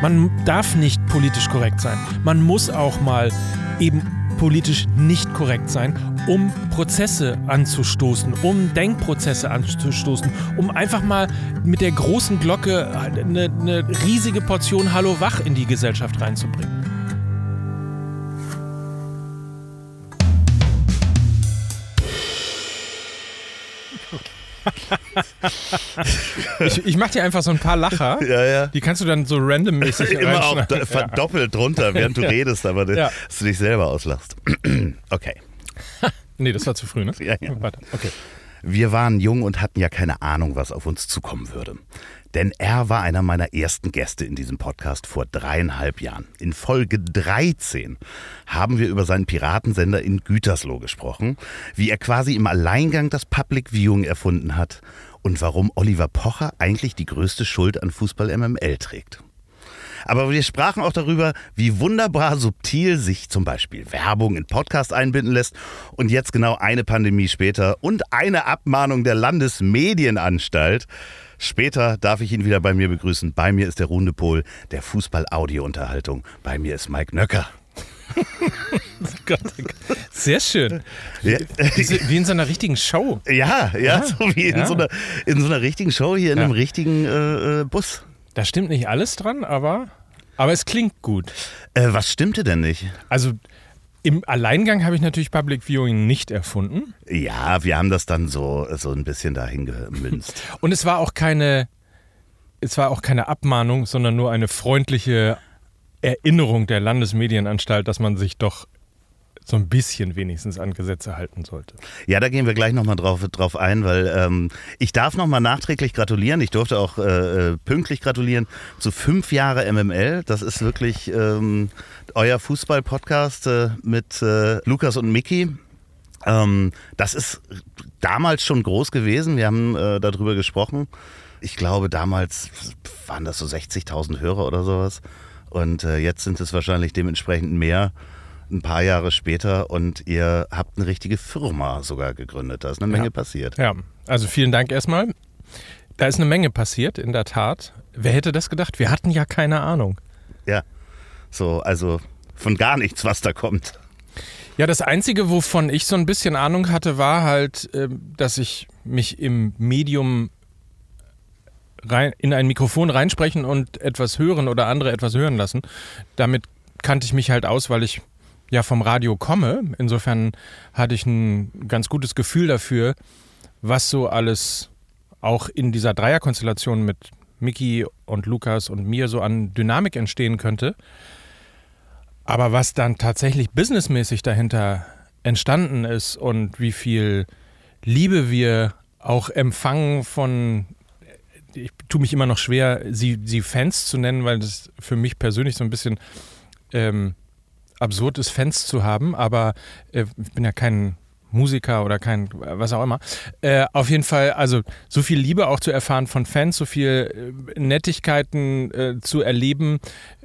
Man darf nicht politisch korrekt sein. Man muss auch mal eben politisch nicht korrekt sein, um Prozesse anzustoßen, um Denkprozesse anzustoßen, um einfach mal mit der großen Glocke eine, eine riesige Portion Hallo Wach in die Gesellschaft reinzubringen. ich, ich mach dir einfach so ein paar Lacher. Ja, ja. Die kannst du dann so randommäßig Immer auch da- verdoppelt drunter, während du redest, aber Ja. dass du dich selber auslachst. Okay. Nee, das war zu früh, ne? Ja, ja. Warte, okay. Wir waren jung und hatten ja keine Ahnung, was auf uns zukommen würde. Denn er war einer meiner ersten Gäste in diesem Podcast vor dreieinhalb Jahren. In Folge 13 haben wir über seinen Piratensender in Gütersloh gesprochen, wie er quasi im Alleingang das Public Viewing erfunden hat und warum Oliver Pocher eigentlich die größte Schuld an Fußball MML trägt. Aber wir sprachen auch darüber, wie wunderbar subtil sich zum Beispiel Werbung in Podcast einbinden lässt. Und jetzt genau eine Pandemie später und eine Abmahnung der Landesmedienanstalt. Später darf ich ihn wieder bei mir begrüßen. Bei mir ist der Rundepol der Fußball-Audio-Unterhaltung. Bei mir ist Mike Nöcker. Gott, oh Gott. Sehr schön. Ja, Wie in so einer richtigen Show. ja, ja so wie in, ja. so einer, in so einer richtigen Show hier in Ja. einem richtigen äh, äh, Bus. Da stimmt nicht alles dran, aber, aber es klingt gut. Äh, was stimmte denn nicht? Also im Alleingang habe ich natürlich Public Viewing nicht erfunden. Ja, wir haben das dann so, so ein bisschen dahin gemünzt. Und es war auch keine, es war auch keine Abmahnung, sondern nur eine freundliche Erinnerung der Landesmedienanstalt, dass man sich doch so ein bisschen wenigstens an Gesetze halten sollte. Ja, da gehen wir gleich nochmal drauf, drauf ein, weil ähm, ich darf nochmal nachträglich gratulieren. Ich durfte auch äh, äh, pünktlich gratulieren zu fünf Jahre MML. Das ist wirklich ähm, euer Fußball-Podcast äh, mit äh, Lukas und Miki. Ähm, das ist damals schon groß gewesen. Wir haben äh, darüber gesprochen. Ich glaube, damals waren das so 60.000 Hörer oder sowas. Und äh, jetzt sind es wahrscheinlich dementsprechend mehr, ein paar Jahre später. Und ihr habt eine richtige Firma sogar gegründet. Da ist eine Menge Ja. passiert. Ja, also vielen Dank erstmal. Da ist eine Menge passiert, in der Tat. Wer hätte das gedacht? Wir hatten ja keine Ahnung. Ja. So, also von gar nichts, was da kommt. Ja, das Einzige, wovon ich so ein bisschen Ahnung hatte, war halt, ähm, dass ich mich im Medium rein, in ein Mikrofon reinsprechen und etwas hören oder andere etwas hören lassen. Damit kannte ich mich halt aus, weil ich ja vom Radio komme. Insofern hatte ich ein ganz gutes Gefühl dafür, was so alles auch in dieser Dreierkonstellation mit Miki und Lukas und mir so an Dynamik entstehen könnte. Aber was dann tatsächlich businessmäßig dahinter entstanden ist und wie viel Liebe wir auch empfangen von, ich tue mich immer noch schwer, sie, sie Fans zu nennen, weil das für mich persönlich so ein bisschen ähm, absurd ist, Fans zu haben, aber äh, ich bin ja kein Musiker oder kein, was auch immer. Äh, auf jeden Fall, also so viel Liebe auch zu erfahren von Fans, so viel äh, Nettigkeiten äh, zu erleben,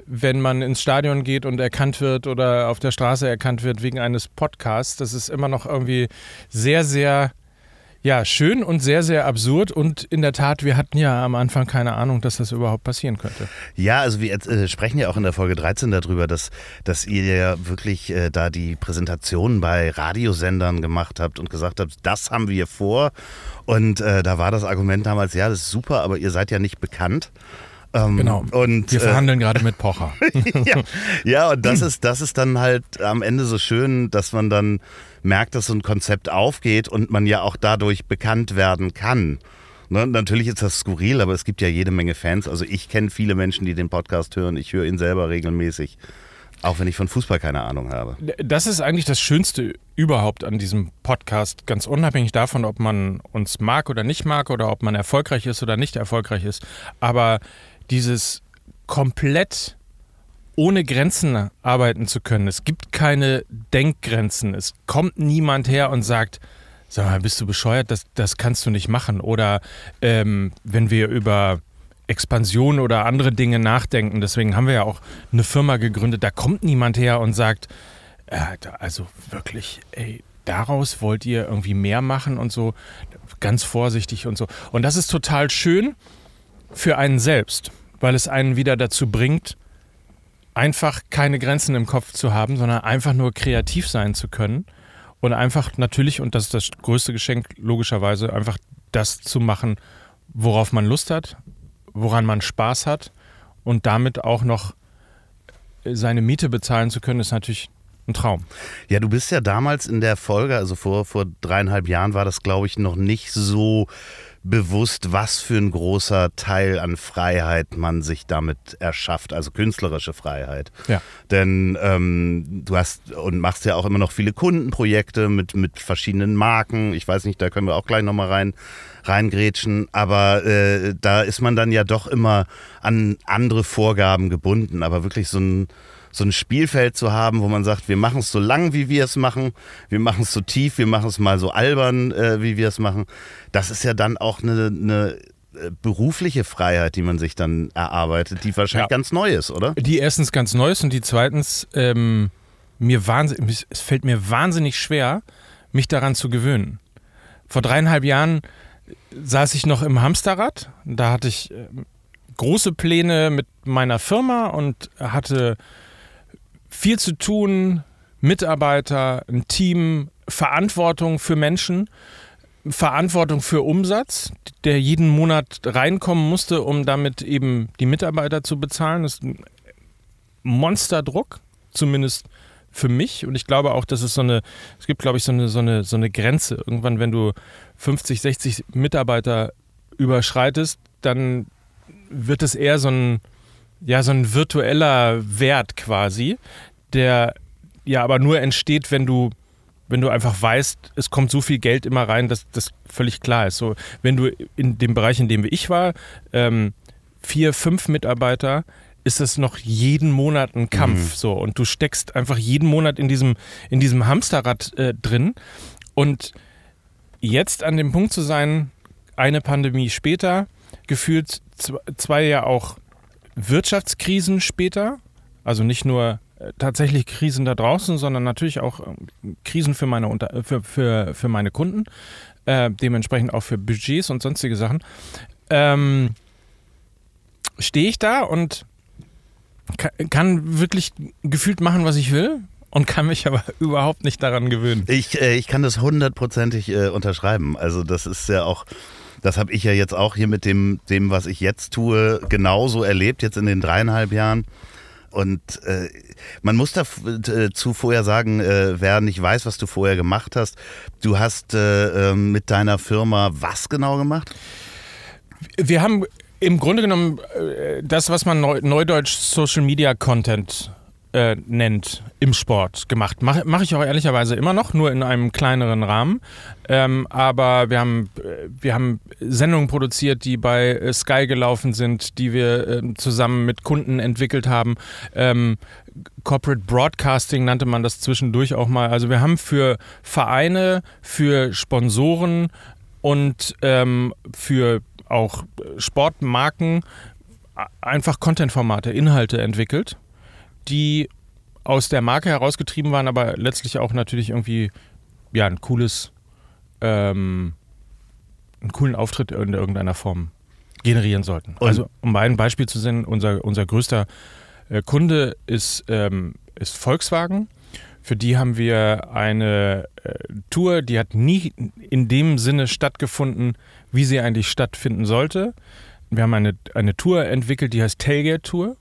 wenn man ins Stadion geht und erkannt wird oder auf der Straße erkannt wird wegen eines Podcasts. Das ist immer noch irgendwie sehr, sehr ja, schön und sehr, sehr absurd. Und in der Tat, wir hatten ja am Anfang keine Ahnung, dass das überhaupt passieren könnte. Ja, also wir äh, sprechen ja auch in der Folge 13 darüber, dass, dass ihr ja wirklich äh, da die Präsentationen bei Radiosendern gemacht habt und gesagt habt, das haben wir vor. Und äh, da war das Argument damals, ja, das ist super, aber ihr seid ja nicht bekannt. Ähm, Genau. Und, Wir äh, verhandeln gerade mit Pocher. ja, ja, und das ist, das ist dann halt am Ende so schön, dass man dann merkt, dass so ein Konzept aufgeht und man ja auch dadurch bekannt werden kann. Ne, natürlich ist das skurril, aber es gibt ja jede Menge Fans. Also ich kenne viele Menschen, die den Podcast hören. Ich höre ihn selber regelmäßig, auch wenn ich von Fußball keine Ahnung habe. Das ist eigentlich das Schönste überhaupt an diesem Podcast, ganz unabhängig davon, ob man uns mag oder nicht mag oder ob man erfolgreich ist oder nicht erfolgreich ist. Aber dieses komplett ohne Grenzen arbeiten zu können. Es gibt keine Denkgrenzen. Es kommt niemand her und sagt, sag mal, bist du bescheuert? Das, das kannst du nicht machen. Oder ähm, wenn wir über Expansion oder andere Dinge nachdenken, deswegen haben wir ja auch eine Firma gegründet, da kommt niemand her und sagt, äh, also wirklich, ey, daraus wollt ihr irgendwie mehr machen und so, ganz vorsichtig und so. Und das ist total schön für einen selbst, weil es einen wieder dazu bringt, einfach keine Grenzen im Kopf zu haben, sondern einfach nur kreativ sein zu können und einfach natürlich, und das ist das größte Geschenk, logischerweise einfach das zu machen, worauf man Lust hat, woran man Spaß hat und damit auch noch seine Miete bezahlen zu können, ist natürlich ein Traum. Ja, du bist ja damals in der Folge, also vor, vor dreieinhalb Jahren war das, glaube ich, noch nicht so bewusst, was für ein großer Teil an Freiheit man sich damit erschafft, also künstlerische Freiheit. Ja. Denn ähm, du hast und machst ja auch immer noch viele Kundenprojekte mit, mit verschiedenen Marken. Ich weiß nicht, da können wir auch gleich nochmal rein, reingrätschen, aber äh, da ist man dann ja doch immer an andere Vorgaben gebunden. Aber wirklich so ein so ein Spielfeld zu haben, wo man sagt, wir machen es so lang, wie wir es machen, wir machen es so tief, wir machen es mal so albern, äh, wie wir es machen. Das ist ja dann auch eine, eine äh, berufliche Freiheit, die man sich dann erarbeitet, die wahrscheinlich ja. ganz neu ist, oder? Die erstens ganz neu ist und die zweitens, ähm, mir wahnsinnig, es fällt mir wahnsinnig schwer, mich daran zu gewöhnen. Vor dreieinhalb Jahren saß ich noch im Hamsterrad. Da hatte ich äh, große Pläne mit meiner Firma und hatte viel zu tun, Mitarbeiter, ein Team, Verantwortung für Menschen, Verantwortung für Umsatz, der jeden Monat reinkommen musste, um damit eben die Mitarbeiter zu bezahlen. Das ist ein Monsterdruck, zumindest für mich. Und ich glaube auch, dass es so eine, es gibt, glaube ich, so eine, so eine, so eine Grenze. Irgendwann, wenn du 50, 60 Mitarbeiter überschreitest, dann wird es eher so ein ja, so ein virtueller Wert quasi, der ja aber nur entsteht, wenn du wenn du einfach weißt, es kommt so viel Geld immer rein, dass das völlig klar ist. So, wenn du in dem Bereich, in dem ich war, ähm, vier, fünf Mitarbeiter, ist das noch jeden Monat ein Kampf. Mhm. So, und du steckst einfach jeden Monat in diesem, in diesem Hamsterrad äh, drin. Und jetzt an dem Punkt zu sein, eine Pandemie später, gefühlt zwei ja auch Wirtschaftskrisen später, also nicht nur äh, tatsächlich Krisen da draußen, sondern natürlich auch äh, Krisen für meine, Unter für, für, für meine Kunden, äh, dementsprechend auch für Budgets und sonstige Sachen, ähm, stehe ich da und kann wirklich gefühlt machen, was ich will und kann mich aber überhaupt nicht daran gewöhnen. Ich, äh, ich kann das hundertprozentig äh, unterschreiben. Also das ist ja auch das habe ich ja jetzt auch hier mit dem, dem, was ich jetzt tue, genauso erlebt, jetzt in den dreieinhalb Jahren. Und äh, man muss dazu äh, vorher sagen, äh, wer nicht weiß, was du vorher gemacht hast, du hast äh, ähm, mit deiner Firma was genau gemacht? Wir haben im Grunde genommen äh, das, was man neudeutsch Social Media Content äh, nennt im Sport gemacht. Mache mach ich auch ehrlicherweise immer noch, nur in einem kleineren Rahmen. Ähm, aber wir haben, äh, wir haben Sendungen produziert, die bei äh, Sky gelaufen sind, die wir äh, zusammen mit Kunden entwickelt haben. Ähm, Corporate Broadcasting nannte man das zwischendurch auch mal. Also wir haben für Vereine, für Sponsoren und ähm, für auch Sportmarken einfach Content-Formate, Inhalte entwickelt die aus der Marke herausgetrieben waren, aber letztlich auch natürlich irgendwie ja, ein cooles, ähm, einen coolen Auftritt in irgendeiner Form generieren sollten. Und also um ein Beispiel zu sehen, unser, unser größter äh, Kunde ist, ähm, ist Volkswagen. Für die haben wir eine äh, Tour, die hat nie in dem Sinne stattgefunden, wie sie eigentlich stattfinden sollte. Wir haben eine, eine Tour entwickelt, die heißt Tailgate Tour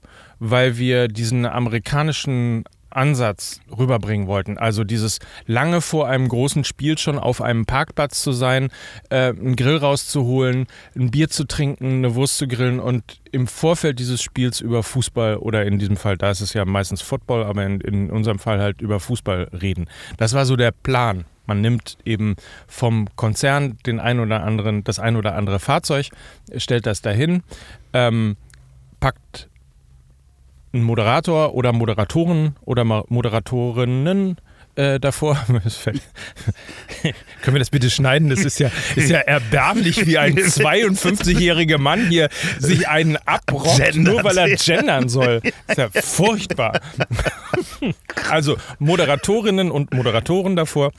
weil wir diesen amerikanischen Ansatz rüberbringen wollten. Also dieses lange vor einem großen Spiel schon auf einem Parkplatz zu sein, äh, einen Grill rauszuholen, ein Bier zu trinken, eine Wurst zu grillen und im Vorfeld dieses Spiels über Fußball oder in diesem Fall, da ist es ja meistens Football, aber in, in unserem Fall halt über Fußball reden. Das war so der Plan. Man nimmt eben vom Konzern den ein oder anderen, das ein oder andere Fahrzeug, stellt das dahin, ähm, packt ein Moderator oder Moderatoren oder Moderatorinnen äh, davor. Können wir das bitte schneiden? Das ist ja, ist ja erbärmlich, wie ein 52-jähriger Mann hier sich einen abrockt, gendern nur weil er gendern soll. Das ist ja furchtbar. also Moderatorinnen und Moderatoren davor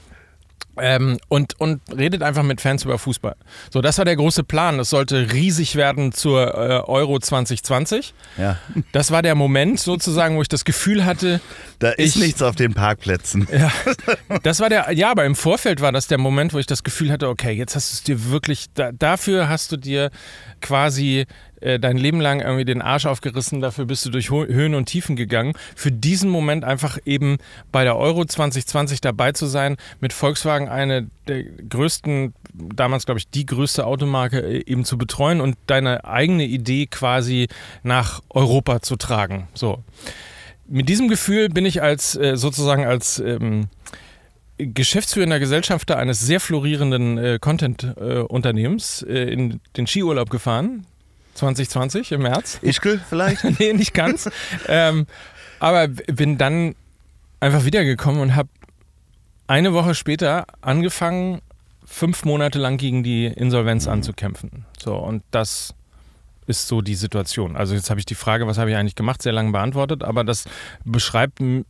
Ähm, und, und redet einfach mit Fans über Fußball. So, das war der große Plan. Es sollte riesig werden zur äh, Euro 2020. Ja. Das war der Moment sozusagen, wo ich das Gefühl hatte. Da ist ich, nichts auf den Parkplätzen. Ja, das war der, ja, aber im Vorfeld war das der Moment, wo ich das Gefühl hatte, okay, jetzt hast du es dir wirklich, da, dafür hast du dir quasi äh, dein Leben lang irgendwie den Arsch aufgerissen, dafür bist du durch Höhen und Tiefen gegangen. Für diesen Moment einfach eben bei der Euro 2020 dabei zu sein, mit Volkswagen eine der größten, damals glaube ich die größte Automarke äh, eben zu betreuen und deine eigene Idee quasi nach Europa zu tragen. So. Mit diesem Gefühl bin ich als äh, sozusagen als ähm, geschäftsführender Gesellschafter eines sehr florierenden äh, Content-Unternehmens äh, in den Skiurlaub gefahren 2020 im März. Ischgl vielleicht? nee, nicht ganz. ähm, aber bin dann einfach wiedergekommen und habe eine Woche später angefangen, fünf Monate lang gegen die Insolvenz mhm. anzukämpfen. So, und das ist so die Situation. Also jetzt habe ich die Frage, was habe ich eigentlich gemacht, sehr lange beantwortet, aber das beschreibt ein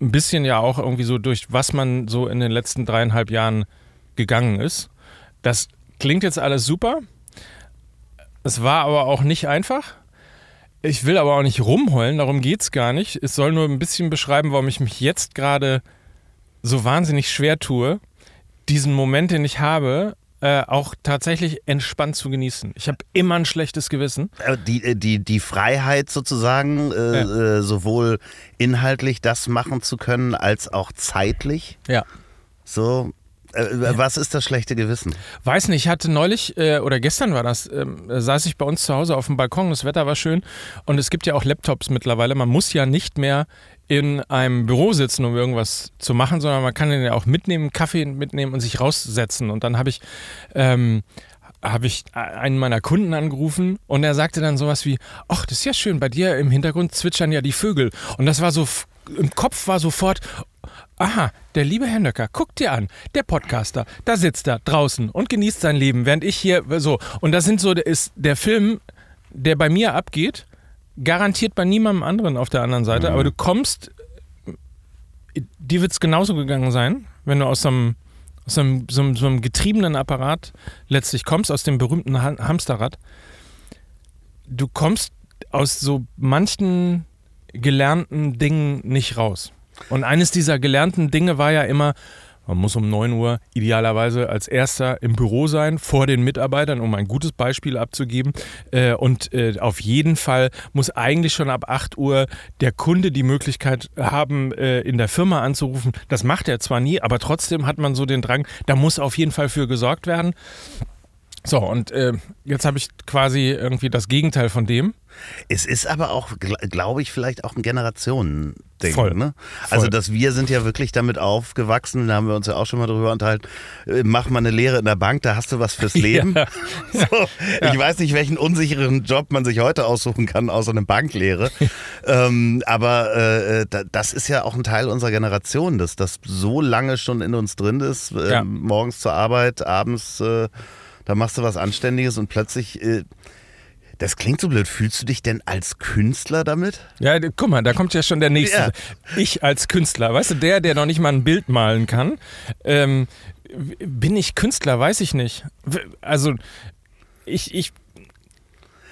bisschen ja auch irgendwie so durch, was man so in den letzten dreieinhalb Jahren gegangen ist. Das klingt jetzt alles super, es war aber auch nicht einfach. Ich will aber auch nicht rumheulen, darum geht es gar nicht. Es soll nur ein bisschen beschreiben, warum ich mich jetzt gerade so wahnsinnig schwer tue, diesen Moment, den ich habe, äh, auch tatsächlich entspannt zu genießen. Ich habe immer ein schlechtes Gewissen. Äh, die, äh, die, die Freiheit sozusagen, äh, ja. sowohl inhaltlich das machen zu können, als auch zeitlich. Ja. So, äh, was ist das schlechte Gewissen? Weiß nicht, ich hatte neulich äh, oder gestern war das, äh, saß ich bei uns zu Hause auf dem Balkon, das Wetter war schön und es gibt ja auch Laptops mittlerweile. Man muss ja nicht mehr in einem Büro sitzen, um irgendwas zu machen, sondern man kann den ja auch mitnehmen, Kaffee mitnehmen und sich raussetzen. Und dann habe ich, ähm, habe ich einen meiner Kunden angerufen und er sagte dann sowas wie, ach, das ist ja schön, bei dir im Hintergrund zwitschern ja die Vögel. Und das war so, im Kopf war sofort, Aha, der liebe Herr Nöcker, guck dir an, der Podcaster, da sitzt er draußen und genießt sein Leben, während ich hier so. Und das sind so, ist der Film, der bei mir abgeht, garantiert bei niemandem anderen auf der anderen Seite, mhm. aber du kommst, dir wird es genauso gegangen sein, wenn du aus einem, aus so einem, so einem, so einem getriebenen Apparat letztlich kommst, aus dem berühmten Hamsterrad. Du kommst aus so manchen gelernten Dingen nicht raus. Und eines dieser gelernten Dinge war ja immer, man muss um 9 Uhr idealerweise als erster im Büro sein, vor den Mitarbeitern, um ein gutes Beispiel abzugeben. Äh, und äh, auf jeden Fall muss eigentlich schon ab 8 Uhr der Kunde die Möglichkeit haben, äh, in der Firma anzurufen. Das macht er zwar nie, aber trotzdem hat man so den Drang, da muss auf jeden Fall für gesorgt werden. So, und jetzt habe ich quasi irgendwie das Gegenteil von dem. Es ist aber auch, glaube ich, vielleicht auch ein Generationending. Voll. Ne? Also, dass wir sind ja wirklich damit aufgewachsen, da haben wir uns ja auch schon mal drüber unterhalten, äh, mach mal eine Lehre in der Bank, da hast du was fürs Leben. Ja. So, ja. Ich weiß nicht, welchen unsicheren Job man sich heute aussuchen kann, außer eine Banklehre. ähm, aber äh, das ist ja auch ein Teil unserer Generation, dass das so lange schon in uns drin ist, äh, ja. morgens zur Arbeit, abends, äh, da machst du was Anständiges und plötzlich äh, das klingt so blöd. Fühlst du dich denn als Künstler damit? Ja, guck mal, da kommt ja schon der nächste. Ja. Ich als Künstler, weißt du, der, der noch nicht mal ein Bild malen kann. Ähm, bin ich Künstler? Weiß ich nicht. Also, ich, ich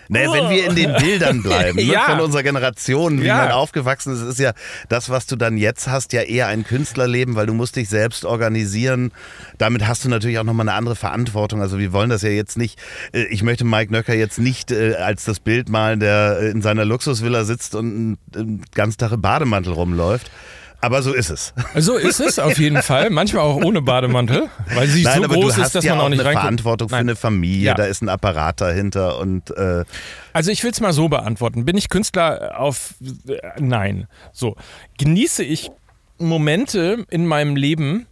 naja, wenn wir in den Bildern bleiben, ne, ja. von unserer Generation, wie ja. man aufgewachsen ist, ist ja das, was du dann jetzt hast, ja eher ein Künstlerleben, weil du musst dich selbst organisieren. Damit hast du natürlich auch nochmal eine andere Verantwortung. Also wir wollen das ja jetzt nicht, äh, ich möchte Mike Nöcker jetzt nicht äh, als das Bild malen, der in seiner Luxusvilla sitzt und den ganzen Tag im Bademantel rumläuft. Aber so ist es. So ist es auf jeden Fall. Manchmal auch ohne Bademantel, weil sie Nein, so groß ist, dass ja man auch nicht eine reinkommt. Verantwortung für Nein. eine Familie, ja. da ist ein Apparat dahinter und. Äh also ich will es mal so beantworten. Bin ich Künstler auf? Äh, nein. So genieße ich Momente in meinem Leben,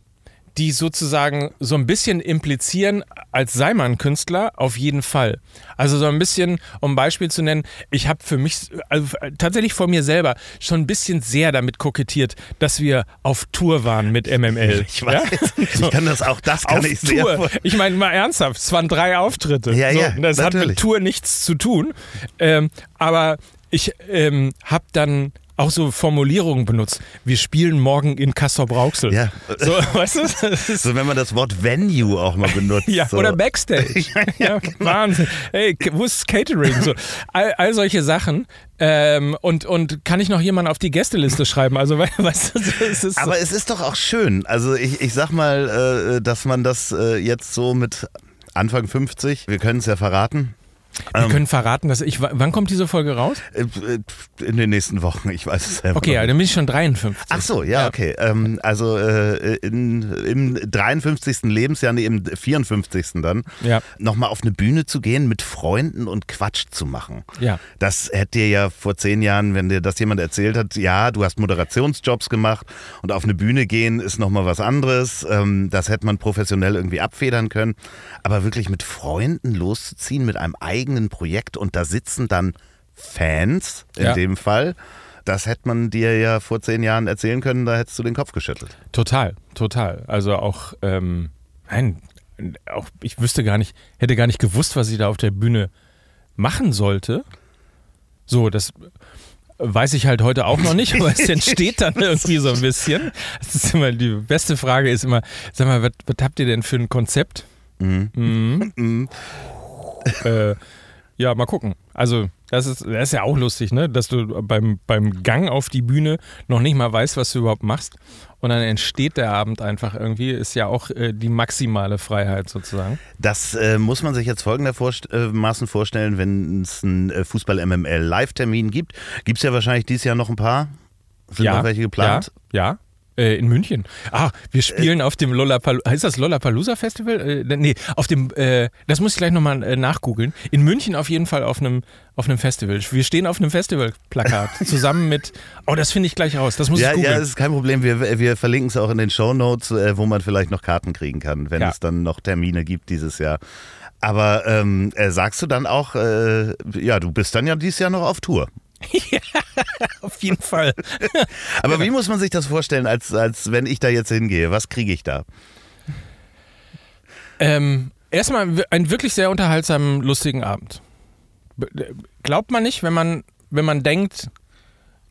die sozusagen so ein bisschen implizieren, als sei man Künstler, auf jeden Fall. Also so ein bisschen, um ein Beispiel zu nennen, ich habe für mich, also tatsächlich vor mir selber, schon ein bisschen sehr damit kokettiert, dass wir auf Tour waren mit MML. Ich weiß, ja? ich kann das auch, das kann auf ich Tour. sehr Ich meine mal ernsthaft, es waren drei Auftritte. Ja, so, ja, das natürlich. hat mit Tour nichts zu tun. Ähm, aber ich ähm, habe dann auch so Formulierungen benutzt. Wir spielen morgen in Kassel-Brauxel. Ja. So, weißt du? So, wenn man das Wort Venue auch mal benutzt. ja, so. oder Backstage. ja, genau. Wahnsinn. Hey, wo ist Catering? So, all, all solche Sachen. Ähm, und, und kann ich noch jemanden auf die Gästeliste schreiben? Also, we- weißt du, es ist so. Aber es ist doch auch schön. Also ich, ich sag mal, äh, dass man das äh, jetzt so mit Anfang 50, wir können es ja verraten, Wir können verraten, dass ich. Wann kommt diese Folge raus? äh, äh, in den nächsten Wochen, ich weiß es selber. Okay, ja, dann bin ich schon 53. Ach so, ja, okay. Ähm, also äh, in, im 53. Lebensjahr, nee, im 54. dann, Ja. nochmal auf eine Bühne zu gehen, mit Freunden und Quatsch zu machen. Ja. Das hätte dir ja vor zehn Jahren, wenn dir das jemand erzählt hat, ja, du hast Moderationsjobs gemacht und auf eine Bühne gehen ist nochmal was anderes. Ähm, das hätte man professionell irgendwie abfedern können. Aber wirklich mit Freunden loszuziehen, mit einem eigenen Projekt und da sitzen dann Fans in Ja. dem Fall. Das hätte man dir ja vor zehn Jahren erzählen können, da hättest du den Kopf geschüttelt. Total, total. Also auch, ähm, nein, auch ich wüsste gar nicht, hätte gar nicht gewusst, was ich da auf der Bühne machen sollte. So, das weiß ich halt heute auch noch nicht, aber es entsteht dann irgendwie so ein bisschen. Das ist immer die beste Frage ist immer, sag mal, was, was habt ihr denn für ein Konzept? Mhm. Äh, ja, mal gucken. Also, das ist, das ist ja auch lustig, ne? Dass du beim, beim Gang auf die Bühne noch nicht mal weißt, was du überhaupt machst. Und dann entsteht der Abend einfach irgendwie. Ist ja auch äh, die maximale Freiheit sozusagen. Das äh, muss man sich jetzt folgendermaßen vorstellen, wenn es einen äh, Fußball-MML-Live-Termin gibt. Gibt es ja wahrscheinlich dieses Jahr noch ein paar. Sind noch welche geplant? Ja, ja. Äh, in München. Ah, wir spielen auf dem Lollapalooza. Heißt das Lollapalooza Festival? Äh, nee, auf dem, äh, das muss ich gleich nochmal äh, nachgoogeln. In München auf jeden Fall auf einem auf einem Festival. Wir stehen auf einem Festivalplakat zusammen mit. Oh, das finde ich gleich raus. Das muss Ja, ich ja, googeln. das ist kein Problem. Wir, wir verlinken es auch in den Shownotes, äh, wo man vielleicht noch Karten kriegen kann, wenn Ja. es dann noch Termine gibt dieses Jahr. Aber ähm, äh, sagst du dann auch, äh, ja, du bist dann ja dieses Jahr noch auf Tour. auf jeden Fall. Aber wie muss man sich das vorstellen, als, als wenn ich da jetzt hingehe? Was kriege ich da? Ähm, erstmal einen wirklich sehr unterhaltsamen, lustigen Abend. Glaubt man nicht, wenn man, wenn man denkt,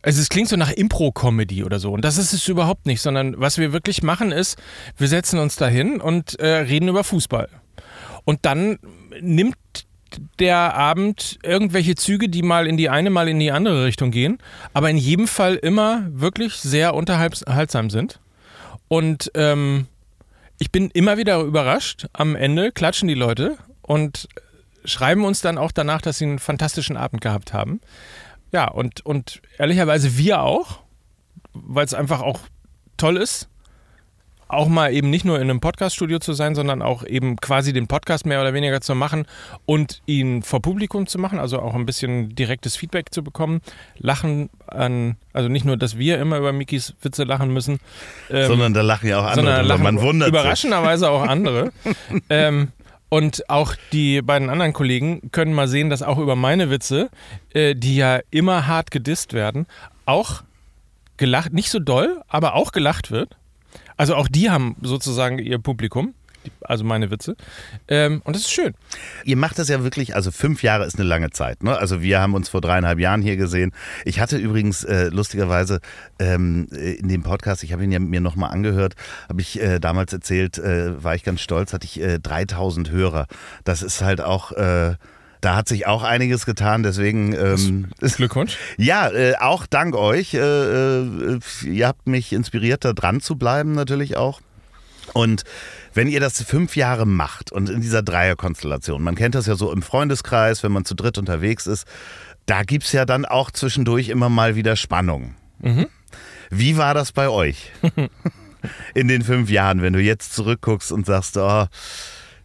also es klingt so nach Impro-Comedy oder so. Und das ist es überhaupt nicht, sondern was wir wirklich machen ist, wir setzen uns dahin und äh, reden über Fußball. Und dann nimmt der Abend irgendwelche Züge, die mal in die eine, mal in die andere Richtung gehen, aber in jedem Fall immer wirklich sehr unterhaltsam sind. Und ähm, ich bin immer wieder überrascht. Am Ende klatschen die Leute und schreiben uns dann auch danach, dass sie einen fantastischen Abend gehabt haben. Ja, und, und ehrlicherweise wir auch, weil es einfach auch toll ist, auch mal eben nicht nur in einem Podcaststudio zu sein, sondern auch eben quasi den Podcast mehr oder weniger zu machen und ihn vor Publikum zu machen, also auch ein bisschen direktes Feedback zu bekommen. Lachen an, also nicht nur, dass wir immer über Mikis Witze lachen müssen, ähm, Sondern da lachen ja auch andere. lachen man wundert sich. überraschenderweise auch andere. ähm, und auch die beiden anderen Kollegen können mal sehen, dass auch über meine Witze, äh, die ja immer hart gedisst werden, auch gelacht, nicht so doll, aber auch gelacht wird. Also auch die haben sozusagen ihr Publikum, also meine Witze. Ähm, und das ist schön. Ihr macht das ja wirklich, also fünf Jahre ist eine lange Zeit. Ne? Also wir haben uns vor dreieinhalb Jahren hier gesehen. Ich hatte übrigens äh, lustigerweise ähm, äh, in dem Podcast, ich habe ihn ja mir nochmal angehört, habe ich äh, damals erzählt, äh, war ich ganz stolz, hatte ich äh, 3000 Hörer. Das ist halt auch... Da hat sich auch einiges getan, deswegen ähm, Glückwunsch. ja, äh, auch dank euch. Äh, äh, ihr habt mich inspiriert, da dran zu bleiben natürlich auch. Und wenn ihr das fünf Jahre macht und in dieser Dreierkonstellation, man kennt das ja so im Freundeskreis, wenn man zu dritt unterwegs ist, da gibt es ja dann auch zwischendurch immer mal wieder Spannung. Wie war das bei euch in den fünf Jahren, wenn du jetzt zurückguckst und sagst, oh,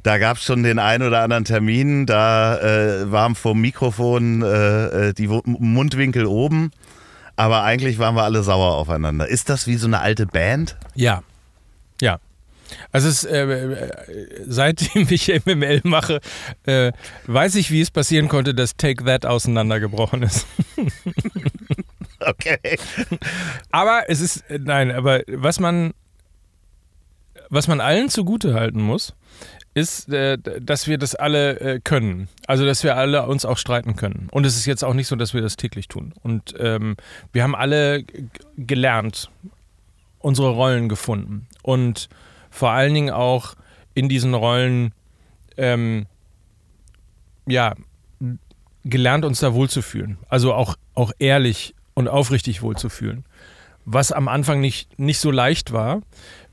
da gab es schon den einen oder anderen Termin, da äh, waren vom Mikrofon äh, äh, die Mundwinkel oben, aber eigentlich waren wir alle sauer aufeinander. Ist das wie so eine alte Band? Ja. Ja. Also es, äh, äh, seitdem ich MML mache, äh, weiß ich, wie es passieren konnte, dass Take That auseinandergebrochen ist. Okay. Aber es ist, äh, nein, aber was man, was man allen zugute halten muss, ist, äh, dass wir das alle äh, können. Also, dass wir alle uns auch streiten können. Und es ist jetzt auch nicht so, dass wir das täglich tun. Und ähm, wir haben alle gelernt, unsere Rollen gefunden. Und vor allen Dingen auch in diesen Rollen, ähm, ja, gelernt, uns da wohlzufühlen. Also auch, auch ehrlich und aufrichtig wohlzufühlen. Was am Anfang nicht, nicht so leicht war,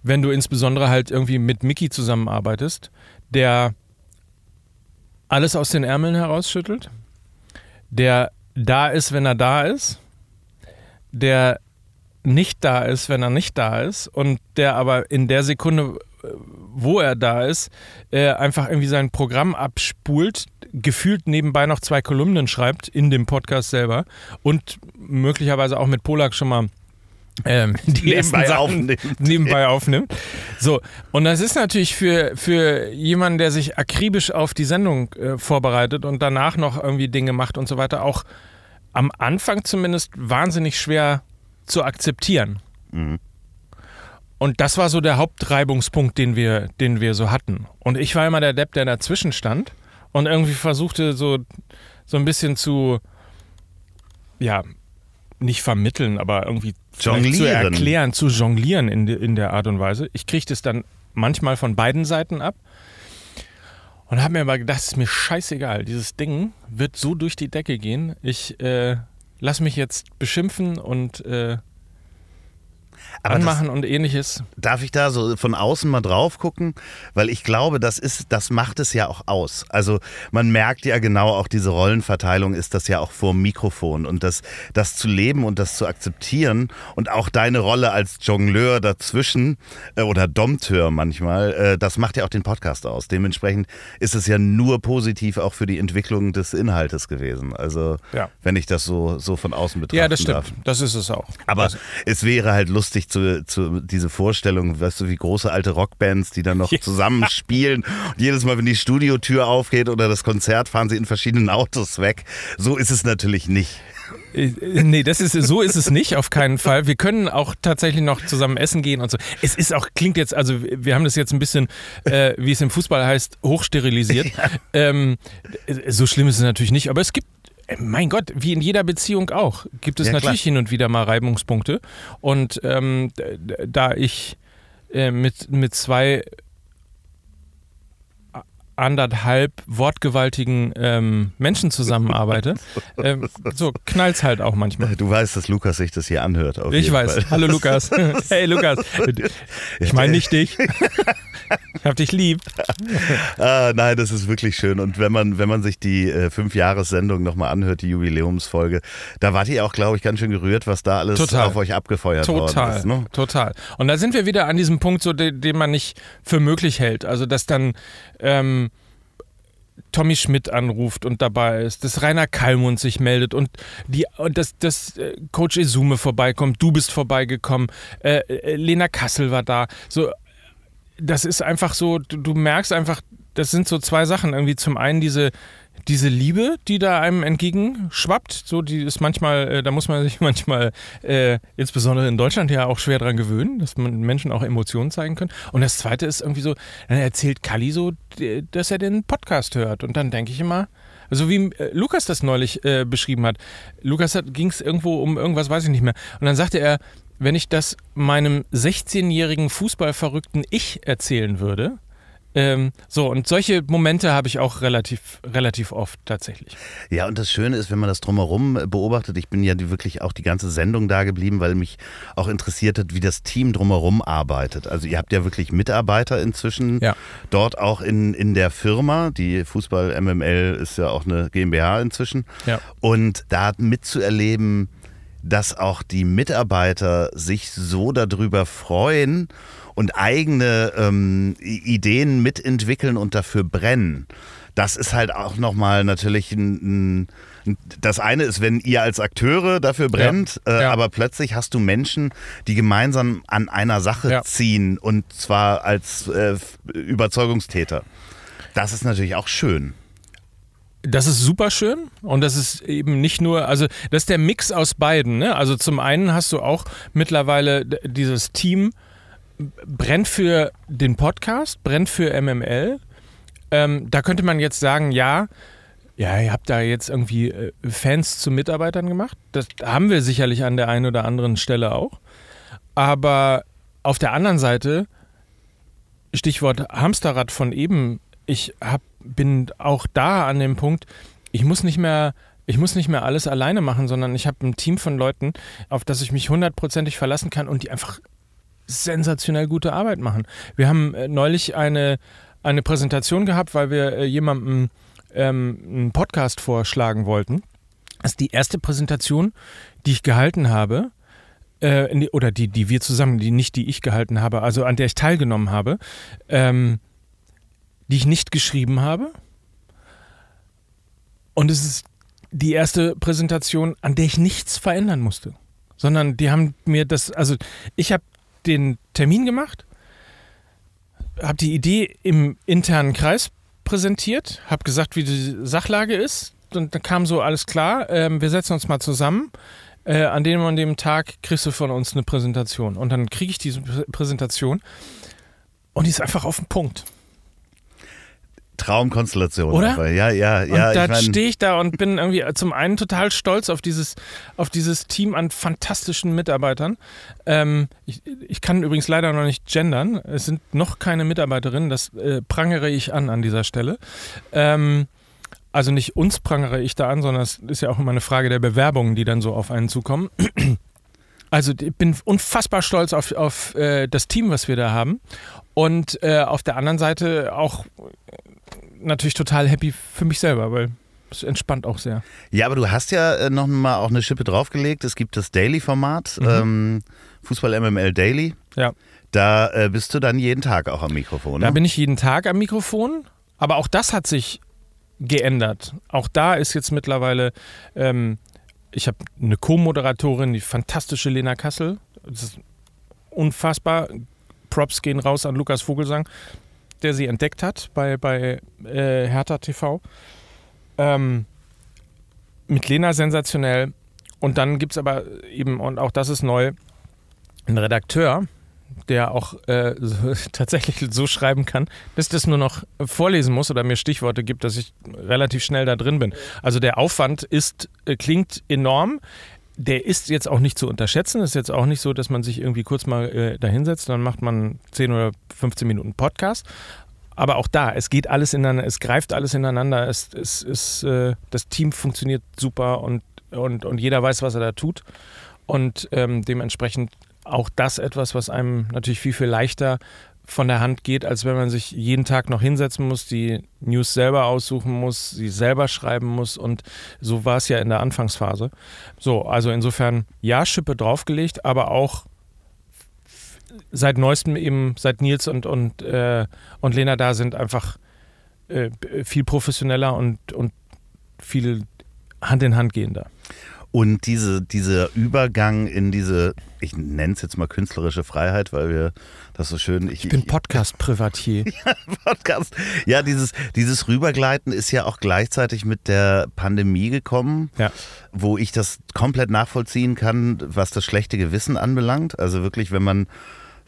wenn du insbesondere halt irgendwie mit Mickey zusammenarbeitest, der alles aus den Ärmeln herausschüttelt, der da ist, wenn er da ist, der nicht da ist, wenn er nicht da ist und der aber in der Sekunde, wo er da ist, äh, einfach irgendwie sein Programm abspult, gefühlt nebenbei noch zwei Kolumnen schreibt in dem Podcast selber und möglicherweise auch mit Polak schon mal ähm, die nebenbei Sachen aufnimmt. nebenbei aufnimmt. So, und das ist natürlich für, für jemanden, der sich akribisch auf die Sendung äh, vorbereitet und danach noch irgendwie Dinge macht und so weiter, auch am Anfang zumindest wahnsinnig schwer zu akzeptieren. Mhm. Und das war so der Hauptreibungspunkt, den wir, den wir so hatten. Und ich war immer der Depp, der dazwischen stand und irgendwie versuchte so, so ein bisschen zu, ja, nicht vermitteln, aber irgendwie zu erklären, zu jonglieren in, in der Art und Weise. Ich kriege das dann manchmal von beiden Seiten ab und habe mir aber gedacht, ist mir scheißegal. Dieses Ding wird so durch die Decke gehen. Ich äh, lass mich jetzt beschimpfen und äh, aber anmachen das, und ähnliches. Darf ich da so von außen mal drauf gucken? Weil ich glaube, das ist, das macht es ja auch aus. Also man merkt ja genau, auch diese Rollenverteilung ist das ja auch vor dem Mikrofon. Und das, das zu leben und das zu akzeptieren und auch deine Rolle als Jongleur dazwischen äh, oder Dompteur manchmal, äh, das macht ja auch den Podcast aus. Dementsprechend ist es ja nur positiv auch für die Entwicklung des Inhaltes gewesen. Also ja. wenn ich das so, so von außen betrachte. Ja, das stimmt. Darf. Das ist es auch. Aber also. es wäre halt lustig zu, zu diese Vorstellung, weißt du, wie große alte Rockbands, die dann noch ja. zusammen spielen. Und jedes Mal, wenn die Studiotür aufgeht oder das Konzert, fahren sie in verschiedenen Autos weg. So ist es natürlich nicht. Äh, nee, das ist, so ist es nicht, auf keinen Fall. Wir können auch tatsächlich noch zusammen essen gehen und so. Es ist auch, klingt jetzt, also wir haben das jetzt ein bisschen, äh, wie es im Fußball heißt, hochsterilisiert. Ja. Ähm, so schlimm ist es natürlich nicht, aber es gibt äh, mein Gott, wie in jeder Beziehung auch, gibt es ja, natürlich klar. hin und wieder mal Reibungspunkte. Und ähm, da ich äh, mit, mit zwei anderthalb wortgewaltigen ähm, Menschen zusammenarbeite, ähm, so knallt's halt auch manchmal. Du weißt, dass Lukas sich das hier anhört. ich weiß. Fall. Hallo Lukas. hey Lukas. Ich meine nicht dich. Ich hab dich lieb. ah, nein, das ist wirklich schön. Und wenn man, wenn man sich die äh, Fünf-Jahres-Sendung nochmal anhört, die Jubiläumsfolge, da wart ihr auch, glaube ich, ganz schön gerührt, was da alles Total. auf euch abgefeuert Total. worden ist. Ne? Total. Und da sind wir wieder an diesem Punkt, so, den, den man nicht für möglich hält. Also, dass dann ähm, Tommy Schmidt anruft und dabei ist, dass Rainer Kallmund sich meldet und, die, und dass, dass äh, Coach Esume vorbeikommt, du bist vorbeigekommen, äh, äh, Lena Kassel war da. So, das ist einfach so, du, du merkst einfach, das sind so zwei Sachen. Irgendwie zum einen diese, diese Liebe, die da einem entgegenschwappt, so die ist manchmal, äh, da muss man sich manchmal, äh, insbesondere in Deutschland ja auch schwer dran gewöhnen, dass man Menschen auch Emotionen zeigen können. Und das zweite ist irgendwie so, dann erzählt Kali so, dass er den Podcast hört. Und dann denke ich immer, so wie äh, Lukas das neulich äh, beschrieben hat. Lukas ging es irgendwo um irgendwas, weiß ich nicht mehr. Und dann sagte er, wenn ich das meinem 16-jährigen Fußballverrückten Ich erzählen würde, ähm, so, und solche Momente habe ich auch relativ, relativ oft tatsächlich. Ja, und das Schöne ist, wenn man das drumherum beobachtet, ich bin ja wirklich auch die ganze Sendung da geblieben, weil mich auch interessiert hat, wie das Team drumherum arbeitet. Also ihr habt ja wirklich Mitarbeiter inzwischen ja. dort auch in, in der Firma. Die Fußball MML ist ja auch eine GmbH inzwischen. Ja. Und da mitzuerleben, dass auch die Mitarbeiter sich so darüber freuen und eigene ähm, Ideen mitentwickeln und dafür brennen. Das ist halt auch nochmal natürlich ein, ein, das eine ist, wenn ihr als Akteure dafür brennt, ja, äh, ja. aber plötzlich hast du Menschen, die gemeinsam an einer Sache ja. ziehen und zwar als äh, Überzeugungstäter. Das ist natürlich auch schön. Das ist super schön und das ist eben nicht nur, also das ist der Mix aus beiden. Ne? Also zum einen hast du auch mittlerweile dieses Team brennt für den Podcast, brennt für MML Ähm, da könnte man jetzt sagen, ja, ja, ihr habt da jetzt irgendwie äh, Fans zu Mitarbeitern gemacht. Das haben wir sicherlich an der einen oder anderen Stelle auch. Aber auf der anderen Seite, Stichwort Hamsterrad von eben, ich hab, bin auch da an dem Punkt, ich muss nicht mehr ich muss nicht mehr alles alleine machen, sondern ich habe ein Team von Leuten, auf das ich mich hundertprozentig verlassen kann und die einfach sensationell gute Arbeit machen. Wir haben äh, neulich eine, eine Präsentation gehabt, weil wir äh, jemandem ähm, einen Podcast vorschlagen wollten. Das ist die erste Präsentation, die ich gehalten habe. Äh, oder die, die wir zusammen, die nicht die ich gehalten habe, also an der ich teilgenommen habe, ähm, die ich nicht geschrieben habe. Und es ist die erste Präsentation, an der ich nichts verändern musste. Sondern die haben mir das, also ich habe den Termin gemacht, habe die Idee im internen Kreis präsentiert, habe gesagt, wie die Sachlage ist. Und dann kam so alles klar, ähm, wir setzen uns mal zusammen. Äh, an dem und dem Tag kriegst du von uns eine Präsentation. Und dann kriege ich diese Präsentation und die ist einfach auf den Punkt. Traumkonstellation. Oder? Einfach. Ja, ja, ja. Und da stehe ich da und bin irgendwie zum einen total stolz auf dieses, auf dieses Team an fantastischen Mitarbeitern. Ähm, ich, ich, kann übrigens leider noch nicht gendern. Es sind noch keine Mitarbeiterinnen. Das äh, prangere ich an an dieser Stelle. Ähm, also nicht uns prangere ich da an, sondern es ist ja auch immer eine Frage der Bewerbungen, die dann so auf einen zukommen. Also ich bin unfassbar stolz auf, auf äh, das Team, was wir da haben. Und äh, auf der anderen Seite auch natürlich total happy für mich selber, weil es entspannt auch sehr. Ja, aber du hast ja äh, noch mal auch eine Schippe draufgelegt. Es gibt das Daily-Format, mhm. ähm, Fußball MML Daily. Ja. Da äh, bist du dann jeden Tag auch am Mikrofon. Ne? Da bin ich jeden Tag am Mikrofon, aber auch das hat sich geändert. Auch da ist jetzt mittlerweile, ähm, ich habe eine Co-Moderatorin, die fantastische Lena Kassel. Das ist unfassbar. Props gehen raus an Lukas Vogelsang der sie entdeckt hat bei, bei äh, Hertha TV. Ähm, mit Lena sensationell. Und dann gibt es aber eben, und auch das ist neu, einen Redakteur, der auch äh, so, tatsächlich so schreiben kann, bis das nur noch vorlesen muss oder mir Stichworte gibt, dass ich relativ schnell da drin bin. Also der Aufwand ist, äh, klingt enorm der ist jetzt auch nicht zu unterschätzen. Es ist jetzt auch nicht so, dass man sich irgendwie kurz mal äh, dahinsetzt, dann macht man 10 oder 15 Minuten Podcast. Aber auch da, es geht alles ineinander, es greift alles ineinander, es, es, es, äh, das Team funktioniert super und, und, und jeder weiß, was er da tut. Und ähm, dementsprechend auch das etwas, was einem natürlich viel, viel leichter von der Hand geht, als wenn man sich jeden Tag noch hinsetzen muss, die News selber aussuchen muss, sie selber schreiben muss und so war es ja in der Anfangsphase. So, also insofern ja, Schippe draufgelegt, aber auch seit neuestem eben, seit Nils und, und, äh, und Lena da sind, einfach äh, viel professioneller und, und viel Hand in Hand gehender. Und diese, dieser Übergang in diese, ich nenne es jetzt mal künstlerische Freiheit, weil wir das so schön. Ich, ich bin Podcast-Privatier. ja, Podcast. Ja, dieses, dieses Rübergleiten ist ja auch gleichzeitig mit der Pandemie gekommen, ja. wo ich das komplett nachvollziehen kann, was das schlechte Gewissen anbelangt. Also wirklich, wenn man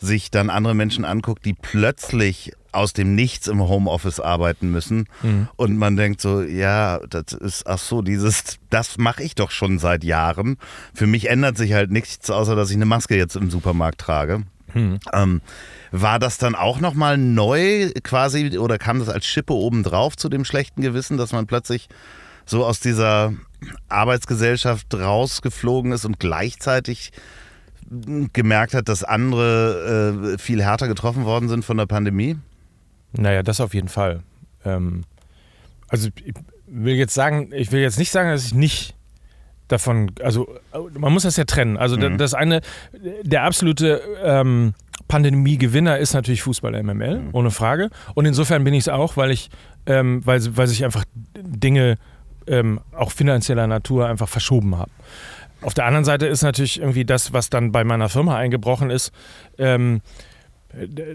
sich dann andere Menschen anguckt, die plötzlich aus dem Nichts im Homeoffice arbeiten müssen mhm. und man denkt so, ja, das ist, ach so, dieses, das mache ich doch schon seit Jahren. Für mich ändert sich halt nichts, außer dass ich eine Maske jetzt im Supermarkt trage. Mhm. Ähm, war das dann auch nochmal neu quasi oder kam das als Schippe obendrauf zu dem schlechten Gewissen, dass man plötzlich so aus dieser Arbeitsgesellschaft rausgeflogen ist und gleichzeitig gemerkt hat, dass andere äh, viel härter getroffen worden sind von der Pandemie? Naja, das auf jeden Fall. Ähm, also ich will jetzt sagen, ich will jetzt nicht sagen, dass ich nicht davon, also man muss das ja trennen. Also mhm. das eine, der absolute ähm, Pandemie-Gewinner ist natürlich Fußball MML, mhm. ohne Frage. Und insofern bin ich es auch, weil ich, ähm, weil, weil sich einfach Dinge ähm, auch finanzieller Natur einfach verschoben haben. Auf der anderen Seite ist natürlich irgendwie das, was dann bei meiner Firma eingebrochen ist, ähm,